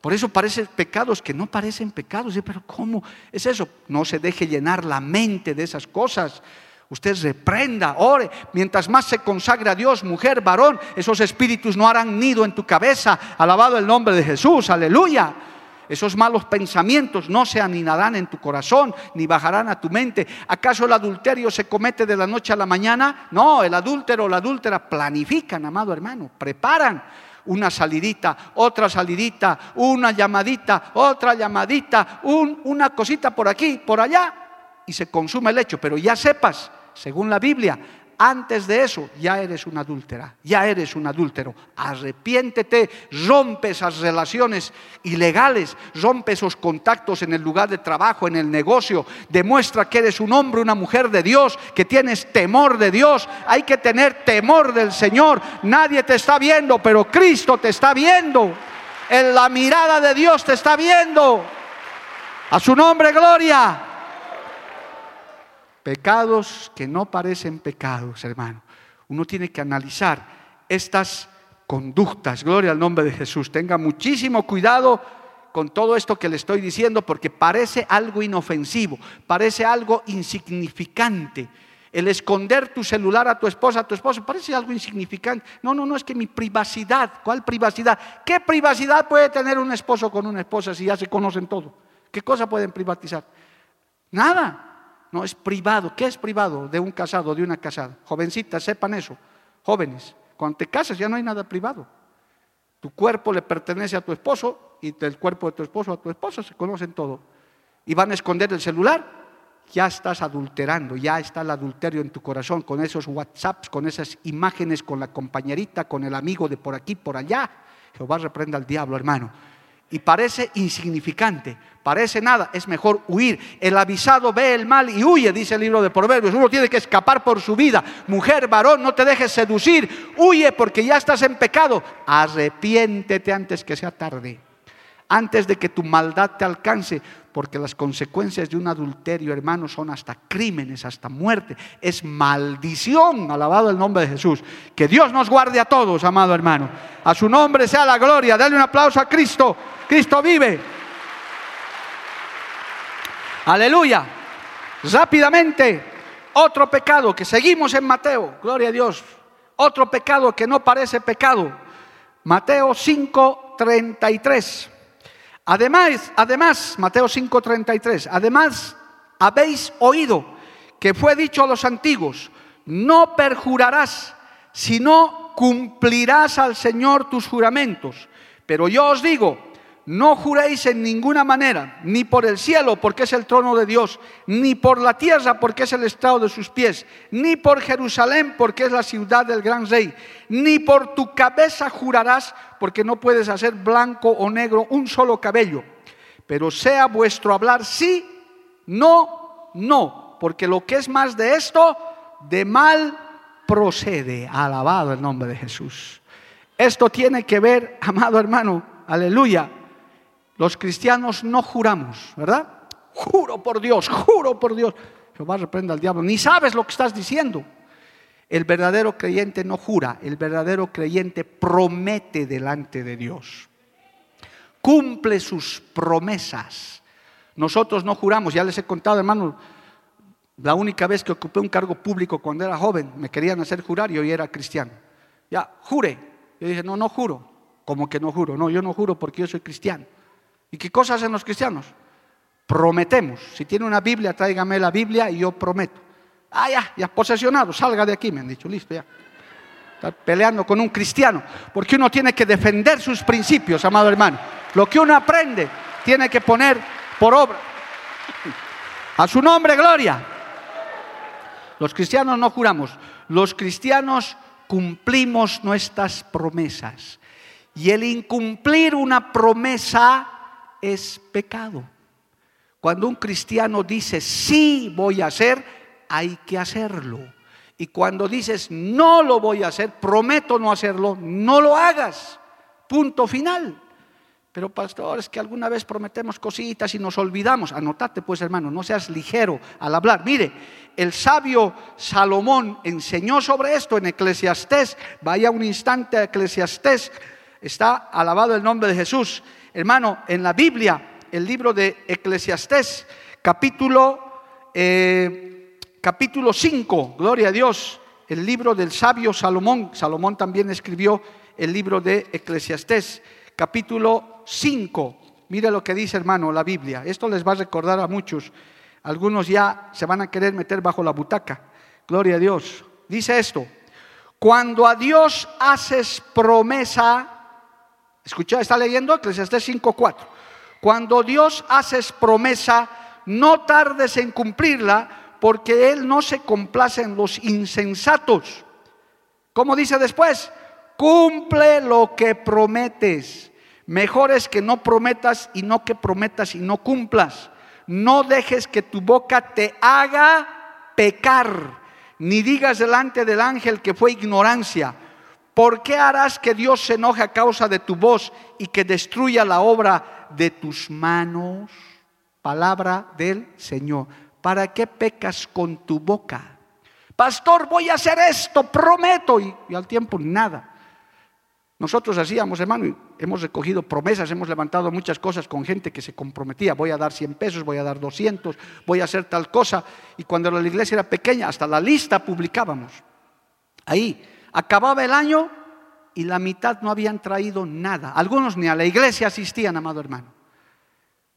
Por eso parecen pecados que no parecen pecados. Pero ¿cómo es eso? No se deje llenar la mente de esas cosas. Usted reprenda, ore. Mientras más se consagra a Dios, mujer, varón, esos espíritus no harán nido en tu cabeza. Alabado el nombre de Jesús, aleluya. Esos malos pensamientos no se aninarán en tu corazón ni bajarán a tu mente. ¿Acaso el adulterio se comete de la noche a la mañana? No, el adúltero o la adúltera planifican, amado hermano, preparan una salidita, otra salidita, una llamadita, otra llamadita, una cosita por aquí, por allá, y se consume el hecho. Pero ya sepas, según la Biblia, antes de eso ya eres una adúltera, ya eres un adúltero. Arrepiéntete, rompe esas relaciones ilegales, rompe esos contactos en el lugar de trabajo, en el negocio. Demuestra que eres un hombre, una mujer de Dios, que tienes temor de Dios. Hay que tener temor del Señor. Nadie te está viendo, pero Cristo te está viendo. En la mirada de Dios te está viendo. A su nombre, gloria. Pecados que no parecen pecados, hermano. Uno tiene que analizar estas conductas. Gloria al nombre de Jesús. Tenga muchísimo cuidado con todo esto que le estoy diciendo porque parece algo inofensivo, parece algo insignificante. El esconder tu celular a tu esposa, a tu esposo, parece algo insignificante. No, no, no, es que mi privacidad, ¿cuál privacidad? ¿Qué privacidad puede tener un esposo con una esposa si ya se conocen todo? ¿Qué cosa pueden privatizar? Nada. No, es privado. ¿Qué es privado de un casado, de una casada? Jovencitas, sepan eso. Jóvenes, cuando te casas ya no hay nada privado. Tu cuerpo le pertenece a tu esposo y del cuerpo de tu esposo a tu esposa se conocen todo. Y van a esconder el celular, ya estás adulterando, ya está el adulterio en tu corazón con esos WhatsApps, con esas imágenes, con la compañerita, con el amigo de por aquí, por allá. Jehová reprenda al diablo, hermano y parece insignificante, parece nada, es mejor huir. El avisado ve el mal y huye, dice el libro de Proverbios. Uno tiene que escapar por su vida. Mujer, varón, no te dejes seducir, huye porque ya estás en pecado. Arrepiéntete antes que sea tarde, antes de que tu maldad te alcance, porque las consecuencias de un adulterio, hermano, son hasta crímenes, hasta muerte. Es maldición, alabado el nombre de Jesús. Que Dios nos guarde a todos, amado hermano. A su nombre sea la gloria. Dale un aplauso a Cristo. Cristo vive. Aleluya. Rápidamente, otro pecado que seguimos en Mateo, gloria a Dios. Otro pecado que no parece pecado. Mateo 5:33. Además, además, Mateo 5:33, además habéis oído que fue dicho a los antiguos, no perjurarás, sino cumplirás al Señor tus juramentos. Pero yo os digo, no juréis en ninguna manera, ni por el cielo, porque es el trono de Dios, ni por la tierra, porque es el estado de sus pies, ni por Jerusalén, porque es la ciudad del gran rey, ni por tu cabeza jurarás, porque no puedes hacer blanco o negro un solo cabello. Pero sea vuestro hablar sí, no, no, porque lo que es más de esto, de mal procede. Alabado el nombre de Jesús. Esto tiene que ver, amado hermano, aleluya los cristianos no juramos, ¿verdad? Juro por Dios, juro por Dios. Jehová reprenda al diablo. Ni sabes lo que estás diciendo. El verdadero creyente no jura, el verdadero creyente promete delante de Dios. Cumple sus promesas. Nosotros no juramos, ya les he contado, hermano, la única vez que ocupé un cargo público cuando era joven, me querían hacer jurar y yo era cristiano. Ya, jure. Yo dije, no, no juro. Como que no juro? No, yo no juro porque yo soy cristiano. ¿Y qué cosas hacen los cristianos? Prometemos. Si tiene una Biblia, tráigame la Biblia y yo prometo. Ah, ya, ya posesionado, salga de aquí, me han dicho, listo, ya. Está peleando con un cristiano, porque uno tiene que defender sus principios, amado hermano. Lo que uno aprende, tiene que poner por obra. A su nombre, gloria. Los cristianos no juramos, los cristianos cumplimos nuestras promesas. Y el incumplir una promesa es pecado. Cuando un cristiano dice, sí voy a hacer, hay que hacerlo. Y cuando dices, no lo voy a hacer, prometo no hacerlo, no lo hagas. Punto final. Pero pastor, es que alguna vez prometemos cositas y nos olvidamos. Anotate pues hermano, no seas ligero al hablar. Mire, el sabio Salomón enseñó sobre esto en Eclesiastés. Vaya un instante a Eclesiastés. Está alabado el nombre de Jesús. Hermano, en la Biblia, el libro de Eclesiastés, capítulo, eh, capítulo 5, gloria a Dios, el libro del sabio Salomón. Salomón también escribió el libro de Eclesiastés, capítulo 5. Mire lo que dice, hermano, la Biblia. Esto les va a recordar a muchos. Algunos ya se van a querer meter bajo la butaca. Gloria a Dios. Dice esto. Cuando a Dios haces promesa, escucha, está leyendo Eclesiastés 5.4. Cuando Dios haces promesa, no tardes en cumplirla, porque Él no se complace en los insensatos. ¿Cómo dice después? Cumple lo que prometes. Mejor es que no prometas y no que prometas y no cumplas. No dejes que tu boca te haga pecar ni digas delante del ángel que fue ignorancia. ¿Por qué harás que Dios se enoje a causa de tu voz y que destruya la obra de tus manos? Palabra del Señor. ¿Para qué pecas con tu boca? Pastor, voy a hacer esto, prometo. Y, al tiempo nada. Nosotros hacíamos, hermano, hemos recogido promesas, hemos levantado muchas cosas con gente que se comprometía. Voy a dar 100 pesos, voy a dar 200, voy a hacer tal cosa. Y cuando la iglesia era pequeña, hasta la lista publicábamos. Ahí, acababa el año y la mitad no habían traído nada. Algunos ni a la iglesia asistían, amado hermano.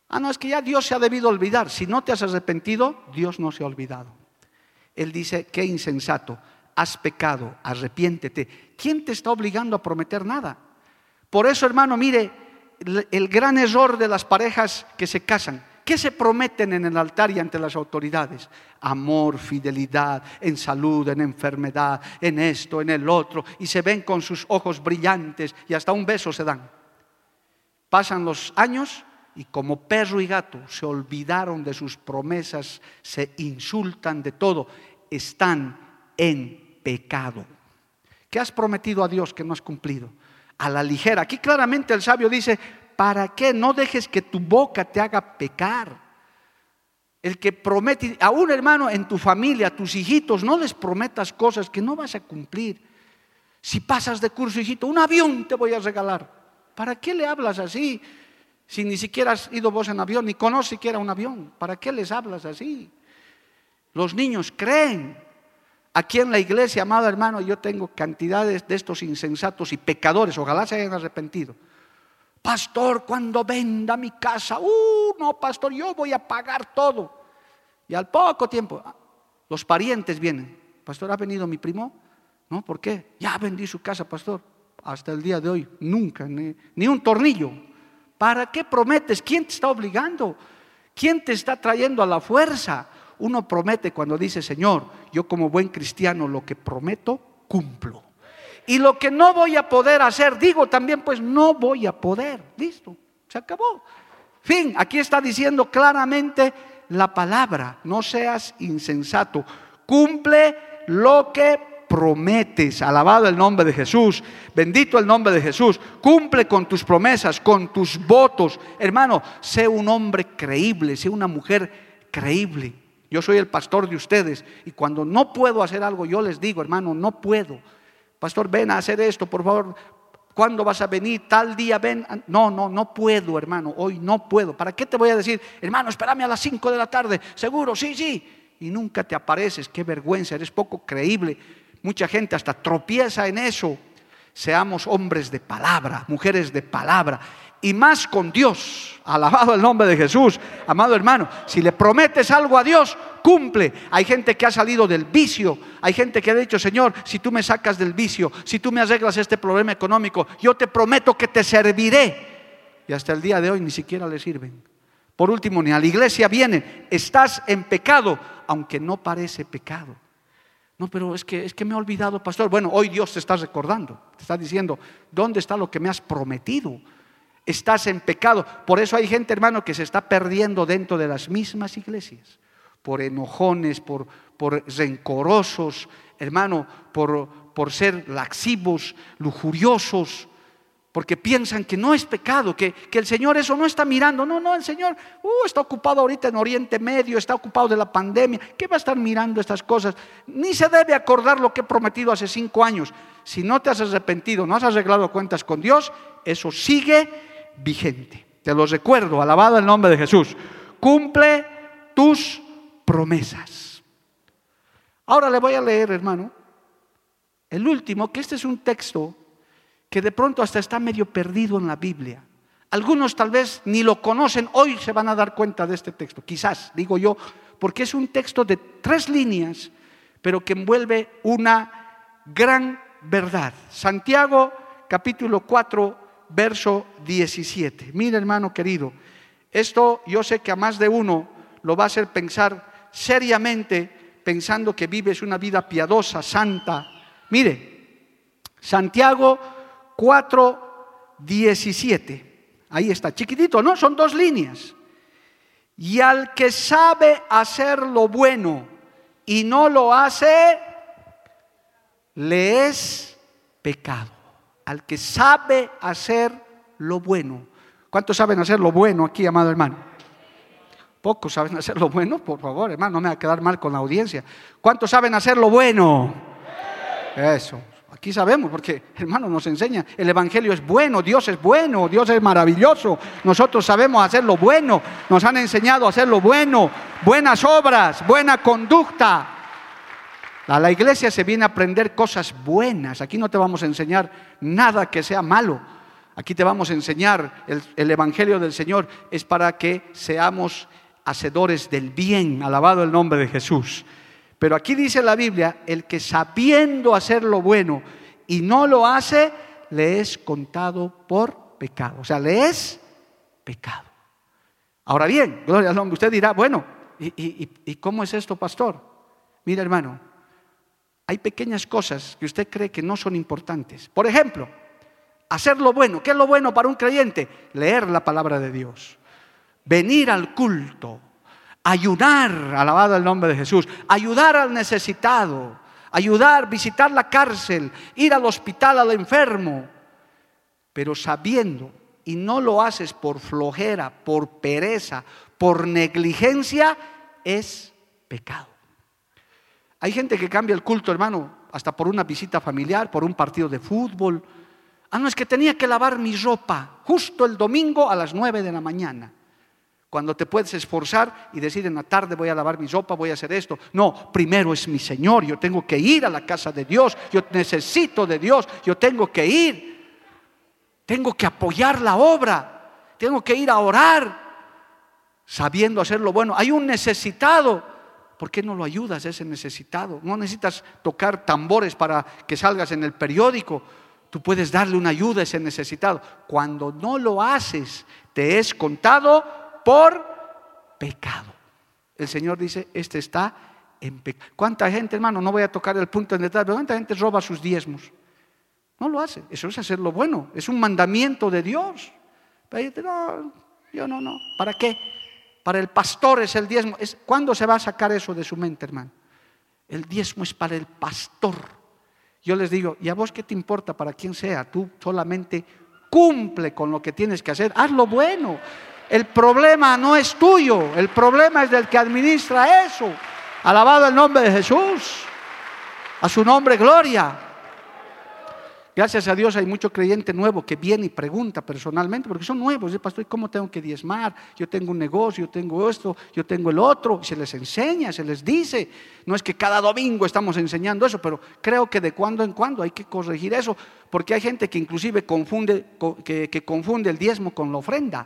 Ah, no, es que ya Dios se ha debido olvidar. Si no te has arrepentido, Dios no se ha olvidado. Él dice, qué insensato has pecado, arrepiéntete. ¿Quién te está obligando a prometer nada? Por eso, hermano, mire, el gran error de las parejas que se casan, ¿qué se prometen en el altar y ante las autoridades? Amor, fidelidad, en salud, en enfermedad, en esto, en el otro, y se ven con sus ojos brillantes y hasta un beso se dan. Pasan los años y como perro y gato se olvidaron de sus promesas, se insultan de todo, están en pecado. ¿Qué has prometido a Dios que no has cumplido? A la ligera. Aquí claramente el sabio dice, ¿para qué no dejes que tu boca te haga pecar? El que promete, a un hermano en tu familia, a tus hijitos, no les prometas cosas que no vas a cumplir. Si pasas de curso, hijito, un avión te voy a regalar. ¿Para qué le hablas así? Si ni siquiera has ido vos en avión, ni conoces siquiera un avión. ¿Para qué les hablas así? Los niños creen Aquí en la iglesia, amado hermano, yo tengo cantidades de estos insensatos y pecadores, ojalá se hayan arrepentido. Pastor, cuando venda mi casa, uh, no, pastor, yo voy a pagar todo. Y al poco tiempo, ah, los parientes vienen. Pastor, ¿ha venido mi primo? No, ¿por qué? Ya vendí su casa, pastor. Hasta el día de hoy, nunca, ni, ni un tornillo. ¿Para qué prometes? ¿Quién te está obligando? ¿Quién te está trayendo a la fuerza? uno promete cuando dice, Señor, yo como buen cristiano lo que prometo, cumplo. Y lo que no voy a poder hacer, digo también, pues no voy a poder. Listo, se acabó. Fin, aquí está diciendo claramente la palabra, no seas insensato, cumple lo que prometes. Alabado el nombre de Jesús, bendito el nombre de Jesús. Cumple con tus promesas, con tus votos. Hermano, sé un hombre creíble, sé una mujer creíble. Yo soy el pastor de ustedes y cuando no puedo hacer algo, yo les digo, hermano, no puedo. Pastor, ven a hacer esto, por favor. ¿Cuándo vas a venir? Tal día ven. No, no, no puedo, hermano. Hoy no puedo. ¿Para qué te voy a decir, hermano, espérame a las 5 de la tarde? Seguro, sí, sí. Y nunca te apareces. Qué vergüenza, eres poco creíble. Mucha gente hasta tropieza en eso. Seamos hombres de palabra, mujeres de palabra y más con Dios. Alabado el nombre de Jesús. Amado hermano, si le prometes algo a Dios, cumple. Hay gente que ha salido del vicio. Hay gente que ha dicho, Señor, si tú me sacas del vicio, si tú me arreglas este problema económico, yo te prometo que te serviré. Y hasta el día de hoy ni siquiera le sirven. Por último, ni a la iglesia vienen. Estás en pecado, aunque no parece pecado. No, pero es que, es que me he olvidado, pastor. Bueno, hoy Dios te está recordando. Te está diciendo, ¿dónde está lo que me has prometido? Estás en pecado. Por eso hay gente, hermano, que se está perdiendo dentro de las mismas iglesias, por enojones, por, por rencorosos, hermano, por, por ser laxivos, lujuriosos, porque piensan que no es pecado, que, que, el Señor eso no está mirando. No, no, el Señor uh, está ocupado ahorita en Oriente Medio, está ocupado de la pandemia. ¿Qué va a estar mirando estas cosas? Ni se debe acordar lo que he prometido hace cinco años. Si no te has arrepentido, no has arreglado cuentas con Dios, eso sigue vigente. te lo recuerdo, alabado el nombre de Jesús, cumple tus promesas. Ahora le voy a leer, hermano, el último, que este es un texto que de pronto hasta está medio perdido en la Biblia. Algunos tal vez ni lo conocen, hoy se van a dar cuenta de este texto, quizás, digo yo, porque es un texto de tres líneas, pero que envuelve una gran verdad. Santiago capítulo 4, verso 17. Mira, hermano querido, esto yo sé que a más de uno lo va a hacer pensar seriamente, pensando que vives una vida piadosa, santa. Mire, Santiago 4, 17. Ahí está, chiquitito, ¿no? Son dos líneas. Y al que sabe hacer lo bueno y no lo hace, le es pecado. Al que sabe hacer lo bueno. ¿Cuántos saben hacer lo bueno aquí, amado hermano? Pocos saben hacer lo bueno, por favor, hermano, no me va a quedar mal con la audiencia. ¿Cuántos saben hacer lo bueno? Eso. Aquí sabemos, porque hermano nos enseña, el Evangelio es bueno, Dios es bueno, Dios es maravilloso. Nosotros sabemos hacer lo bueno, nos han enseñado a hacer lo bueno, buenas obras, buena conducta. A la iglesia se viene a aprender cosas buenas. Aquí no te vamos a enseñar nada que sea malo. Aquí te vamos a enseñar el, el Evangelio del Señor. Es para que seamos hacedores del bien. Alabado el nombre de Jesús. Pero aquí dice la Biblia, el que sabiendo hacer lo bueno y no lo hace, le es contado por pecado. O sea, le es pecado. Ahora bien, gloria al nombre, usted dirá, bueno, ¿y, y cómo es esto, pastor? Mira, hermano, hay pequeñas cosas que usted cree que no son importantes. Por ejemplo, hacer lo bueno. ¿Qué es lo bueno para un creyente? Leer la palabra de Dios. Venir al culto. Ayudar, alabado el nombre de Jesús. Ayudar al necesitado. Ayudar, visitar la cárcel. Ir al hospital al enfermo. Pero sabiendo, y no lo haces por flojera, por pereza, por negligencia, es pecado. Hay gente que cambia el culto, hermano, hasta por una visita familiar, por un partido de fútbol. Ah, no, es que tenía que lavar mi ropa justo el domingo a las nueve de la mañana. Cuando te puedes esforzar y decir en la tarde voy a lavar mi ropa, voy a hacer esto. No, primero es mi Señor, yo tengo que ir a la casa de Dios, yo necesito de Dios, yo tengo que ir. Tengo que apoyar la obra, tengo que ir a orar, sabiendo hacer lo bueno. Hay un necesitado ¿Por qué no lo ayudas a ese necesitado? No necesitas tocar tambores para que salgas en el periódico. Tú puedes darle una ayuda a ese necesitado. Cuando no lo haces, te es contado por pecado. El Señor dice, este está en pecado. ¿Cuánta gente, hermano? No voy a tocar el punto en detalle, pero ¿cuánta gente roba sus diezmos? No lo hace. Eso es hacer lo bueno. Es un mandamiento de Dios. Pero no, yo no, no. ¿Para qué? Para el pastor es el diezmo. ¿Cuándo se va a sacar eso de su mente, hermano? El diezmo es para el pastor. Yo les digo, ¿y a vos qué te importa para quién sea? Tú solamente cumple con lo que tienes que hacer. Haz lo bueno. El problema no es tuyo, el problema es del que administra eso. Alabado el nombre de Jesús. A su nombre, gloria. Gracias a Dios hay mucho creyente nuevo que viene y pregunta personalmente, porque son nuevos. Dice, pastor, ¿cómo tengo que diezmar? Yo tengo un negocio, yo tengo esto, yo tengo el otro. Se les enseña, se les dice. No es que cada domingo estamos enseñando eso, pero creo que de cuando en cuando hay que corregir eso, porque hay gente que inclusive confunde, que, que confunde el diezmo con la ofrenda.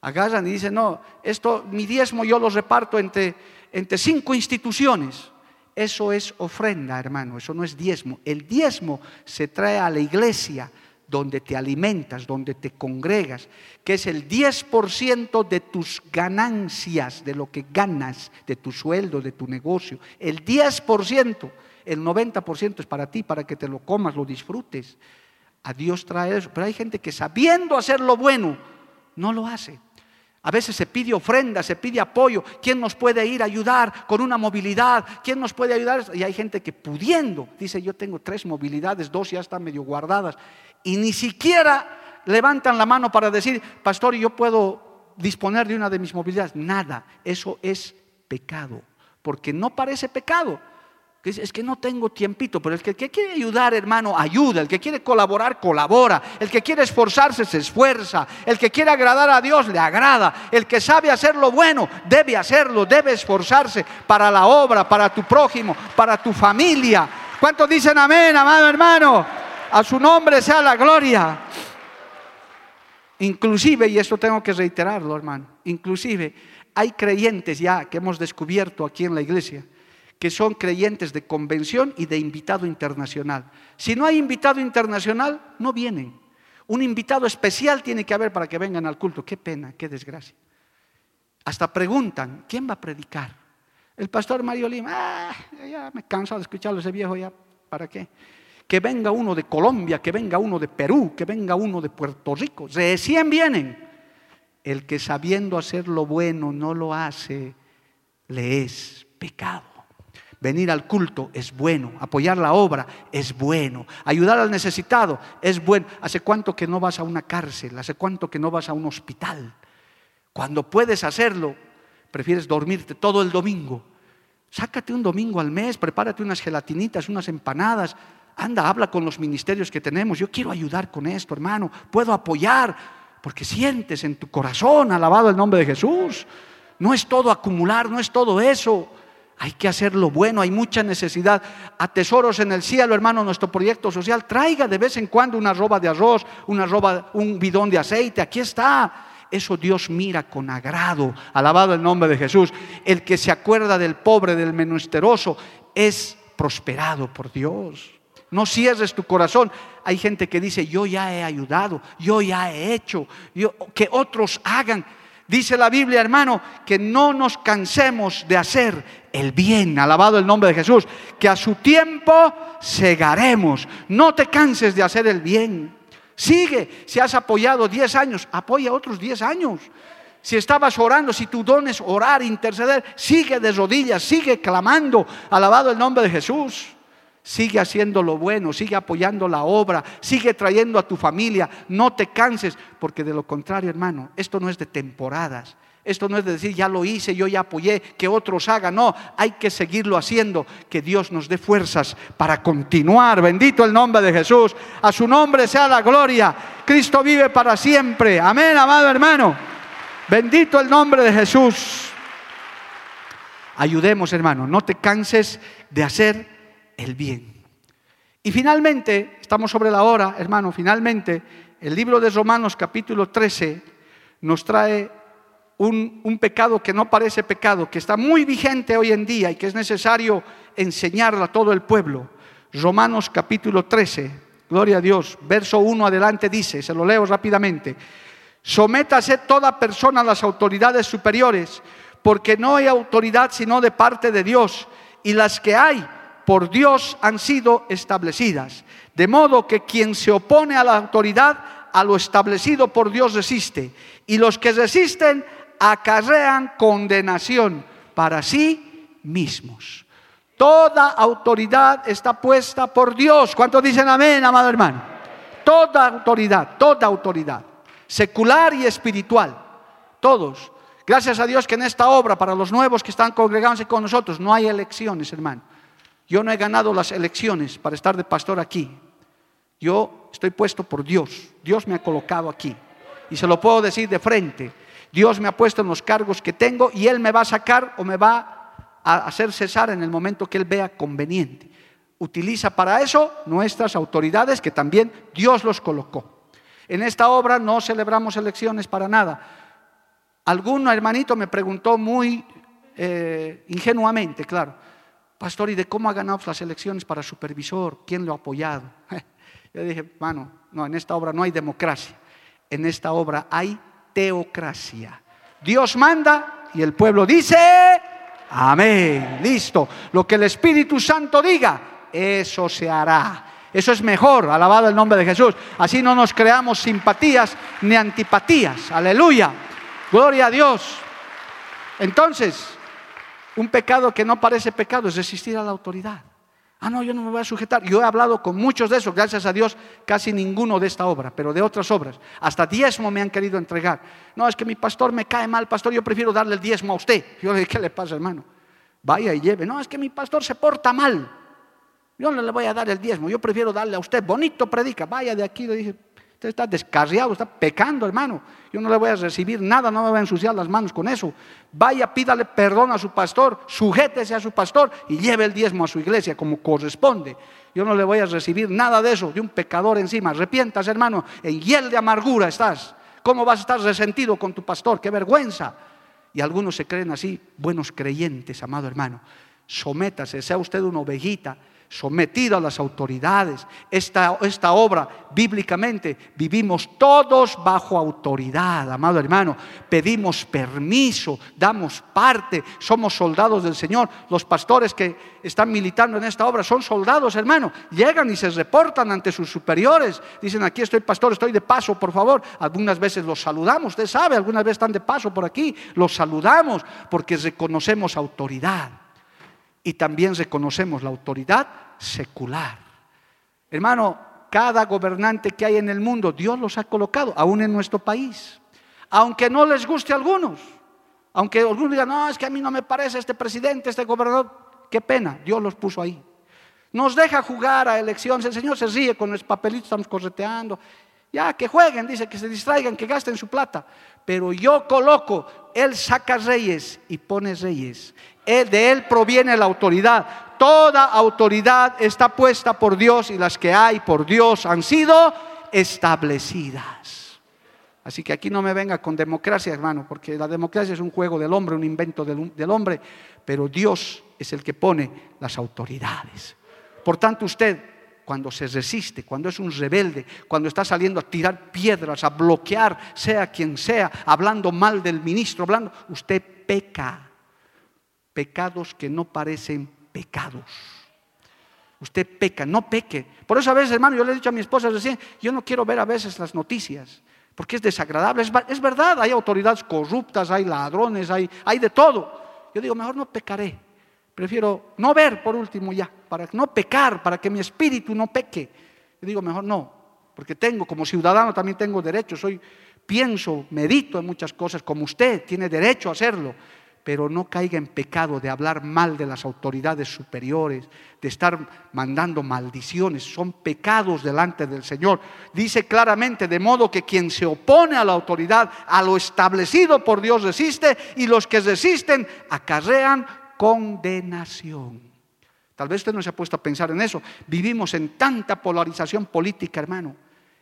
Agarran y dicen, no, esto, mi diezmo yo lo reparto entre, entre cinco instituciones. Eso es ofrenda, hermano, eso no es diezmo. El diezmo se trae a la iglesia donde te alimentas, donde te congregas, que es el 10% de tus ganancias, de lo que ganas, de tu sueldo, de tu negocio. El 10%, el 90% es para ti, para que te lo comas, lo disfrutes. A Dios trae eso. Pero hay gente que sabiendo hacer lo bueno, no lo hace. A veces se pide ofrenda, se pide apoyo. ¿Quién nos puede ir a ayudar con una movilidad? ¿Quién nos puede ayudar? Y hay gente que pudiendo, dice yo tengo tres movilidades, dos ya están medio guardadas. Y ni siquiera levantan la mano para decir, pastor, yo puedo disponer de una de mis movilidades. Nada, eso es pecado. Porque no parece pecado, es que no tengo tiempito, pero el que, quiere ayudar, hermano, ayuda. El que quiere colaborar, colabora. El que quiere esforzarse, se esfuerza. El que quiere agradar a Dios, le agrada. El que sabe hacer lo bueno, debe hacerlo, debe esforzarse para la obra, para tu prójimo, para tu familia. ¿Cuántos dicen amén, amado hermano? A su nombre sea la gloria. Inclusive, y esto tengo que reiterarlo, hermano, inclusive hay creyentes ya que hemos descubierto aquí en la iglesia que son creyentes de convención y de invitado internacional. Si no hay invitado internacional, no vienen. Un invitado especial tiene que haber para que vengan al culto. Qué pena, qué desgracia. Hasta preguntan, ¿quién va a predicar? El pastor Mario Lima, ah, ya me canso de escucharlo ese viejo ya, ¿para qué? Que venga uno de Colombia, que venga uno de Perú, que venga uno de Puerto Rico. Recién vienen. El que sabiendo hacer lo bueno no lo hace, le es pecado. Venir al culto es bueno, apoyar la obra es bueno, ayudar al necesitado es bueno. ¿Hace cuánto que no vas a una cárcel? ¿Hace cuánto que no vas a un hospital? Cuando puedes hacerlo, prefieres dormirte todo el domingo. Sácate un domingo al mes, prepárate unas gelatinitas, unas empanadas. Anda, habla con los ministerios que tenemos. Yo quiero ayudar con esto, hermano. Puedo apoyar porque sientes en tu corazón, alabado el nombre de Jesús. No es todo acumular, no es todo eso. Hay que hacer lo bueno, hay mucha necesidad. A tesoros en el cielo, hermano, nuestro proyecto social, traiga de vez en cuando una roba de arroz, una roba, un bidón de aceite, aquí está. Eso Dios mira con agrado. Alabado el nombre de Jesús. El que se acuerda del pobre, del menesteroso, es prosperado por Dios. No cierres tu corazón. Hay gente que dice, yo ya he ayudado, yo ya he hecho, yo, que otros hagan. Dice la Biblia, hermano, que no nos cansemos de hacer el bien, alabado el nombre de Jesús, que a su tiempo segaremos. No te canses de hacer el bien. Sigue, si has apoyado 10 años, apoya otros 10 años. Si estabas orando, si tu don es orar, interceder, sigue de rodillas, sigue clamando, alabado el nombre de Jesús. Sigue haciendo lo bueno, sigue apoyando la obra, sigue trayendo a tu familia, no te canses, porque de lo contrario, hermano, esto no es de temporadas. Esto no es de decir, ya lo hice, yo ya apoyé, que otros hagan. No, hay que seguirlo haciendo, que Dios nos dé fuerzas para continuar. Bendito el nombre de Jesús. A su nombre sea la gloria. Cristo vive para siempre. Amén, amado hermano. Bendito el nombre de Jesús. Ayudemos, hermano. No te canses de hacer el bien. Y finalmente, estamos sobre la hora, hermano, finalmente, el libro de Romanos capítulo 13 nos trae un, un, pecado que no parece pecado, que está muy vigente hoy en día y que es necesario enseñarlo a todo el pueblo. Romanos capítulo 13, gloria a Dios, verso 1 adelante dice, se lo leo rápidamente, sométase toda persona a las autoridades superiores, porque no hay autoridad sino de parte de Dios, y las que hay por Dios han sido establecidas. De modo que quien se opone a la autoridad, a lo establecido por Dios resiste. Y los que resisten acarrean condenación para sí mismos. Toda autoridad está puesta por Dios. ¿Cuántos dicen amén, amado hermano? Toda autoridad, toda autoridad, secular y espiritual, todos. Gracias a Dios que en esta obra, para los nuevos que están congregándose con nosotros, no hay elecciones, hermano. Yo no he ganado las elecciones para estar de pastor aquí. Yo estoy puesto por Dios. Dios me ha colocado aquí. Y se lo puedo decir de frente. Dios me ha puesto en los cargos que tengo y Él me va a sacar o me va a hacer cesar en el momento que Él vea conveniente. Utiliza para eso nuestras autoridades que también Dios los colocó. En esta obra no celebramos elecciones para nada. Algún hermanito me preguntó muy eh, ingenuamente, claro, Pastor, ¿y de cómo ha ganado las elecciones para supervisor? ¿Quién lo ha apoyado? Yo dije, hermano, no, en esta obra no hay democracia. En esta obra hay teocracia. Dios manda y el pueblo dice, amén, listo. Lo que el Espíritu Santo diga, eso se hará. Eso es mejor, alabado el nombre de Jesús. Así no nos creamos simpatías ni antipatías. Aleluya. Gloria a Dios. Entonces, un pecado que no parece pecado es resistir a la autoridad. Ah, no, yo no me voy a sujetar. Yo he hablado con muchos de esos, gracias a Dios, casi ninguno de esta obra, pero de otras obras. Hasta diezmo me han querido entregar. No, es que mi pastor me cae mal, pastor, yo prefiero darle el diezmo a usted. Yo le dije, ¿qué le pasa, hermano? Vaya y lleve. No, es que mi pastor se porta mal. Yo no le voy a dar el diezmo, yo prefiero darle a usted. Bonito predica, vaya de aquí, le dije, usted está descarriado, está pecando, hermano. Yo no le voy a recibir nada, no me voy a ensuciar las manos con eso. Vaya, pídale perdón a su pastor, sujétese a su pastor y lleve el diezmo a su iglesia como corresponde. Yo no le voy a recibir nada de eso, de un pecador encima. Arrepientas, hermano, en hiel de amargura estás. ¿Cómo vas a estar resentido con tu pastor? ¡Qué vergüenza! Y algunos se creen así, buenos creyentes, amado hermano. Sométase, sea usted una ovejita sometido a las autoridades. Esta, esta obra, bíblicamente, vivimos todos bajo autoridad, amado hermano. Pedimos permiso, damos parte, somos soldados del Señor. Los pastores que están militando en esta obra son soldados, hermano. Llegan y se reportan ante sus superiores. Dicen, aquí estoy pastor, estoy de paso, por favor. Algunas veces los saludamos, usted sabe, algunas veces están de paso por aquí. Los saludamos porque reconocemos autoridad y también reconocemos la autoridad secular. Hermano, cada gobernante que hay en el mundo, Dios los ha colocado, aún en nuestro país. Aunque no les guste a algunos, aunque algunos digan, no, es que a mí no me parece este presidente, este gobernador, qué pena, Dios los puso ahí. Nos deja jugar a elecciones, el Señor se ríe con los papelitos, estamos correteando. Ya, que jueguen, dice, que se distraigan, que gasten su plata. Pero yo coloco, Él saca reyes y pone reyes. de Él proviene la autoridad. Toda autoridad está puesta por Dios y las que hay por Dios han sido establecidas. Así que aquí no me venga con democracia, hermano, porque la democracia es un juego del hombre, un invento del, del hombre, pero Dios es el que pone las autoridades. Por tanto, usted cuando se resiste, cuando es un rebelde, cuando está saliendo a tirar piedras, a bloquear, sea quien sea, hablando mal del ministro, hablando, usted peca. Pecados que no parecen pecados. Usted peca, no peque. Por eso a veces, hermano, yo le he dicho a mi esposa recién, yo no quiero ver a veces las noticias, porque es desagradable. Es, verdad, hay autoridades corruptas, hay ladrones, hay, hay de todo. Yo digo, mejor no pecaré. Prefiero no ver por último ya, para no pecar, para que mi espíritu no peque. Yo digo, mejor no, porque tengo, como ciudadano también tengo derecho, soy, pienso, medito en muchas cosas, como usted tiene derecho a hacerlo, pero no caiga en pecado de hablar mal de las autoridades superiores, de estar mandando maldiciones. Son pecados delante del Señor. Dice claramente, de modo que quien se opone a la autoridad, a lo establecido por Dios resiste, y los que resisten acarrean condenación. Tal vez usted no se ha puesto a pensar en eso. Vivimos en tanta polarización política, hermano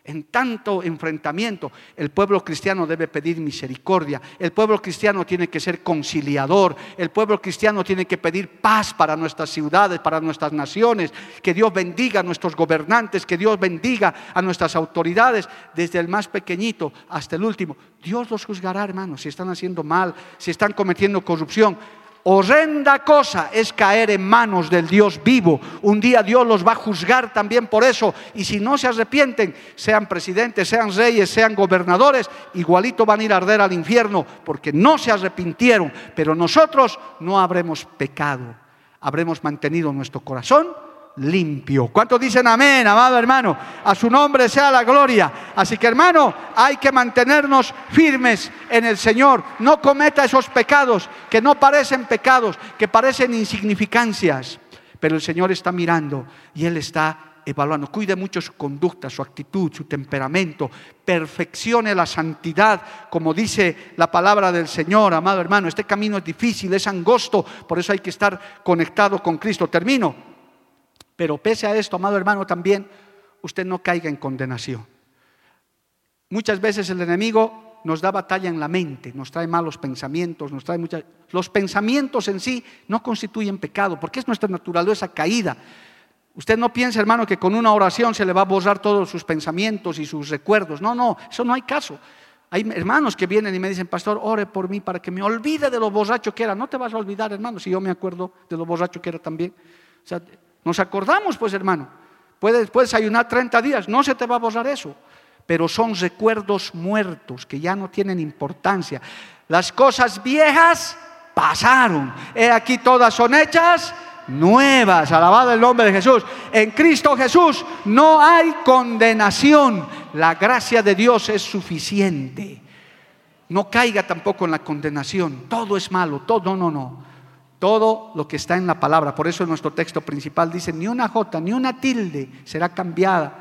en tanto enfrentamiento, el pueblo cristiano debe pedir misericordia, el pueblo cristiano tiene que ser conciliador, el pueblo cristiano tiene que pedir paz para nuestras ciudades, para nuestras naciones, que Dios bendiga a nuestros gobernantes, que Dios bendiga a nuestras autoridades, desde el más pequeñito hasta el último. Dios los juzgará, hermanos, si están haciendo mal, si están cometiendo corrupción. Horrenda cosa es caer en manos del Dios vivo. Un día Dios los va a juzgar también por eso. Y si no se arrepienten, sean presidentes, sean reyes, sean gobernadores, igualito van a ir a arder al infierno porque no se arrepintieron. Pero nosotros no habremos pecado. Habremos mantenido nuestro corazón limpio. ¿Cuántos dicen amén, amado hermano? A su nombre sea la gloria. Así que hermano, hay que mantenernos firmes en el Señor. No cometa esos pecados que no parecen pecados, que parecen insignificancias. Pero el Señor está mirando y Él está evaluando. Cuide mucho su conducta, su actitud, su temperamento. Perfeccione la santidad, como dice la palabra del Señor, amado hermano. Este camino es difícil, es angosto, por eso hay que estar conectado con Cristo. Termino. Pero pese a esto, amado hermano, también usted no caiga en condenación. Muchas veces el enemigo nos da batalla en la mente, nos trae malos pensamientos, nos trae muchas... Los pensamientos en sí no constituyen pecado, porque es nuestra naturaleza caída. Usted no piensa, hermano, que con una oración se le va a borrar todos sus pensamientos y sus recuerdos. No, no, eso no hay caso. Hay hermanos que vienen y me dicen, pastor, ore por mí para que me olvide de lo borracho que era. No te vas a olvidar, hermano, si yo me acuerdo de lo borracho que era también. O sea, nos acordamos, pues hermano. Puedes, puedes ayunar 30 días, no se te va a borrar eso. Pero son recuerdos muertos que ya no tienen importancia. Las cosas viejas pasaron. He aquí todas son hechas nuevas. Alabado el nombre de Jesús. En Cristo Jesús no hay condenación. La gracia de Dios es suficiente. No caiga tampoco en la condenación. Todo es malo. Todo, no, no. Todo lo que está en la palabra. Por eso en nuestro texto principal dice, ni una jota, ni una tilde será cambiada.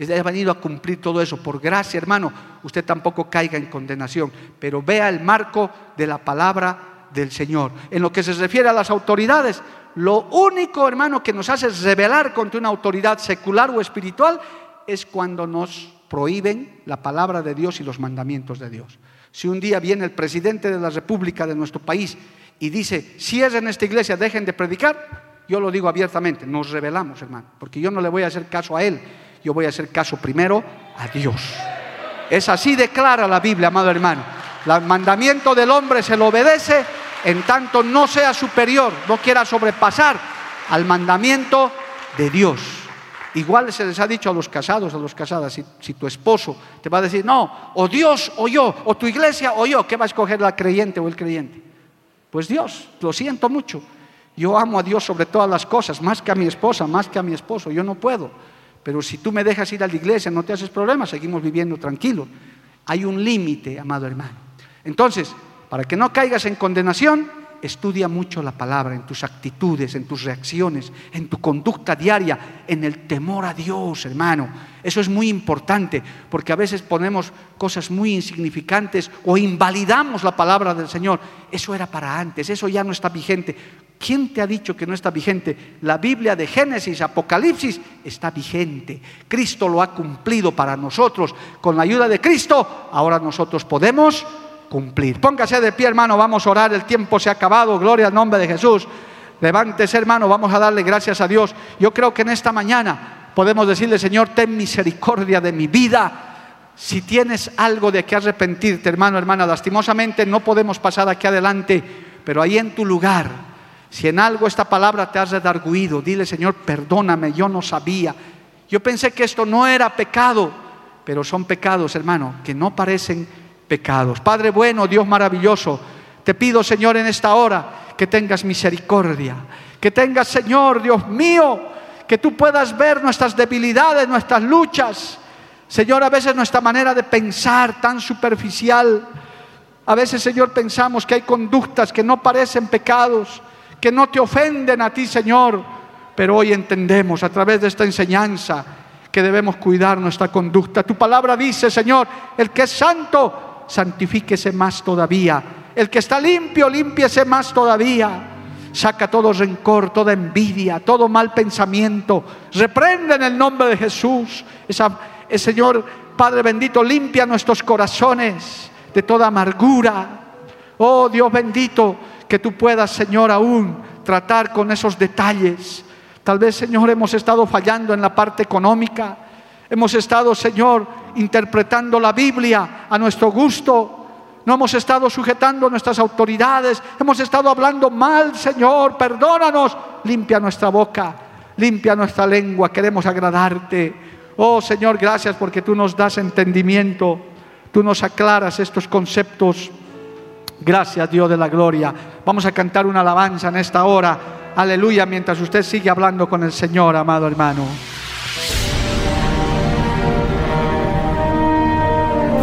Ha venido a cumplir todo eso. Por gracia, hermano, usted tampoco caiga en condenación, pero vea el marco de la palabra del Señor. En lo que se refiere a las autoridades, lo único, hermano, que nos hace rebelar contra una autoridad secular o espiritual es cuando nos prohíben la palabra de Dios y los mandamientos de Dios. Si un día viene el presidente de la República de nuestro país y dice, cierren esta iglesia, dejen de predicar, yo lo digo abiertamente, nos rebelamos, hermano, porque yo no le voy a hacer caso a él, yo voy a hacer caso primero a Dios. Es así declara la Biblia, amado hermano. El mandamiento del hombre se lo obedece en tanto no sea superior, no quiera sobrepasar al mandamiento de Dios. Igual se les ha dicho a los casados, a los casadas, si, si, tu esposo te va a decir, no, o Dios o yo, o tu iglesia o yo, ¿qué va a escoger la creyente o el creyente? Pues Dios, lo siento mucho. Yo amo a Dios sobre todas las cosas, más que a mi esposa, más que a mi esposo. Yo no puedo. Pero si tú me dejas ir a la iglesia, no te haces problemas, seguimos viviendo tranquilos. Hay un límite, amado hermano. Entonces, para que no caigas en condenación, estudia mucho la palabra en tus actitudes, en tus reacciones, en tu conducta diaria, en el temor a Dios, hermano. Eso es muy importante porque a veces ponemos cosas muy insignificantes o invalidamos la palabra del Señor. Eso era para antes, eso ya no está vigente. ¿Quién te ha dicho que no está vigente? La Biblia de Génesis, Apocalipsis está vigente. Cristo lo ha cumplido para nosotros. Con la ayuda de Cristo, ahora nosotros podemos cumplir. Póngase de pie, hermano, vamos a orar, el tiempo se ha acabado, gloria al nombre de Jesús. Levántese, hermano, vamos a darle gracias a Dios. Yo creo que en esta mañana podemos decirle, Señor, ten misericordia de mi vida. Si tienes algo de que arrepentirte, hermano, hermana, lastimosamente no podemos pasar aquí adelante, pero ahí en tu lugar, si en algo esta palabra te has redarguido, dile, Señor, perdóname, yo no sabía. Yo pensé que esto no era pecado, pero son pecados, hermano, que no parecen pecados. Padre bueno, Dios maravilloso, te pido, Señor, en esta hora que tengas misericordia, que tengas, Señor, Dios mío, que tú puedas ver nuestras debilidades, nuestras luchas. Señor, a veces nuestra manera de pensar tan superficial, a veces, Señor, pensamos que hay conductas que no parecen pecados, que no te ofenden a ti, Señor, pero hoy entendemos a través de esta enseñanza que debemos cuidar nuestra conducta. Tu palabra dice, Señor, el que es santo, santifíquese más todavía. El que está limpio, límpiese más todavía. Saca todo rencor, toda envidia, todo mal pensamiento. Reprende en el nombre de Jesús. Esa, el Señor Padre bendito, limpia nuestros corazones de toda amargura. Oh Dios bendito, que tú puedas, Señor, aún tratar con esos detalles. Tal vez, Señor, hemos estado fallando en la parte económica. Hemos estado, Señor, interpretando la Biblia a nuestro gusto. No hemos estado sujetando nuestras autoridades. Hemos estado hablando mal, Señor. Perdónanos. Limpia nuestra boca. Limpia nuestra lengua. Queremos agradarte. Oh Señor, gracias porque tú nos das entendimiento. Tú nos aclaras estos conceptos. Gracias, Dios de la gloria. Vamos a cantar una alabanza en esta hora. Aleluya, mientras usted sigue hablando con el Señor, amado hermano.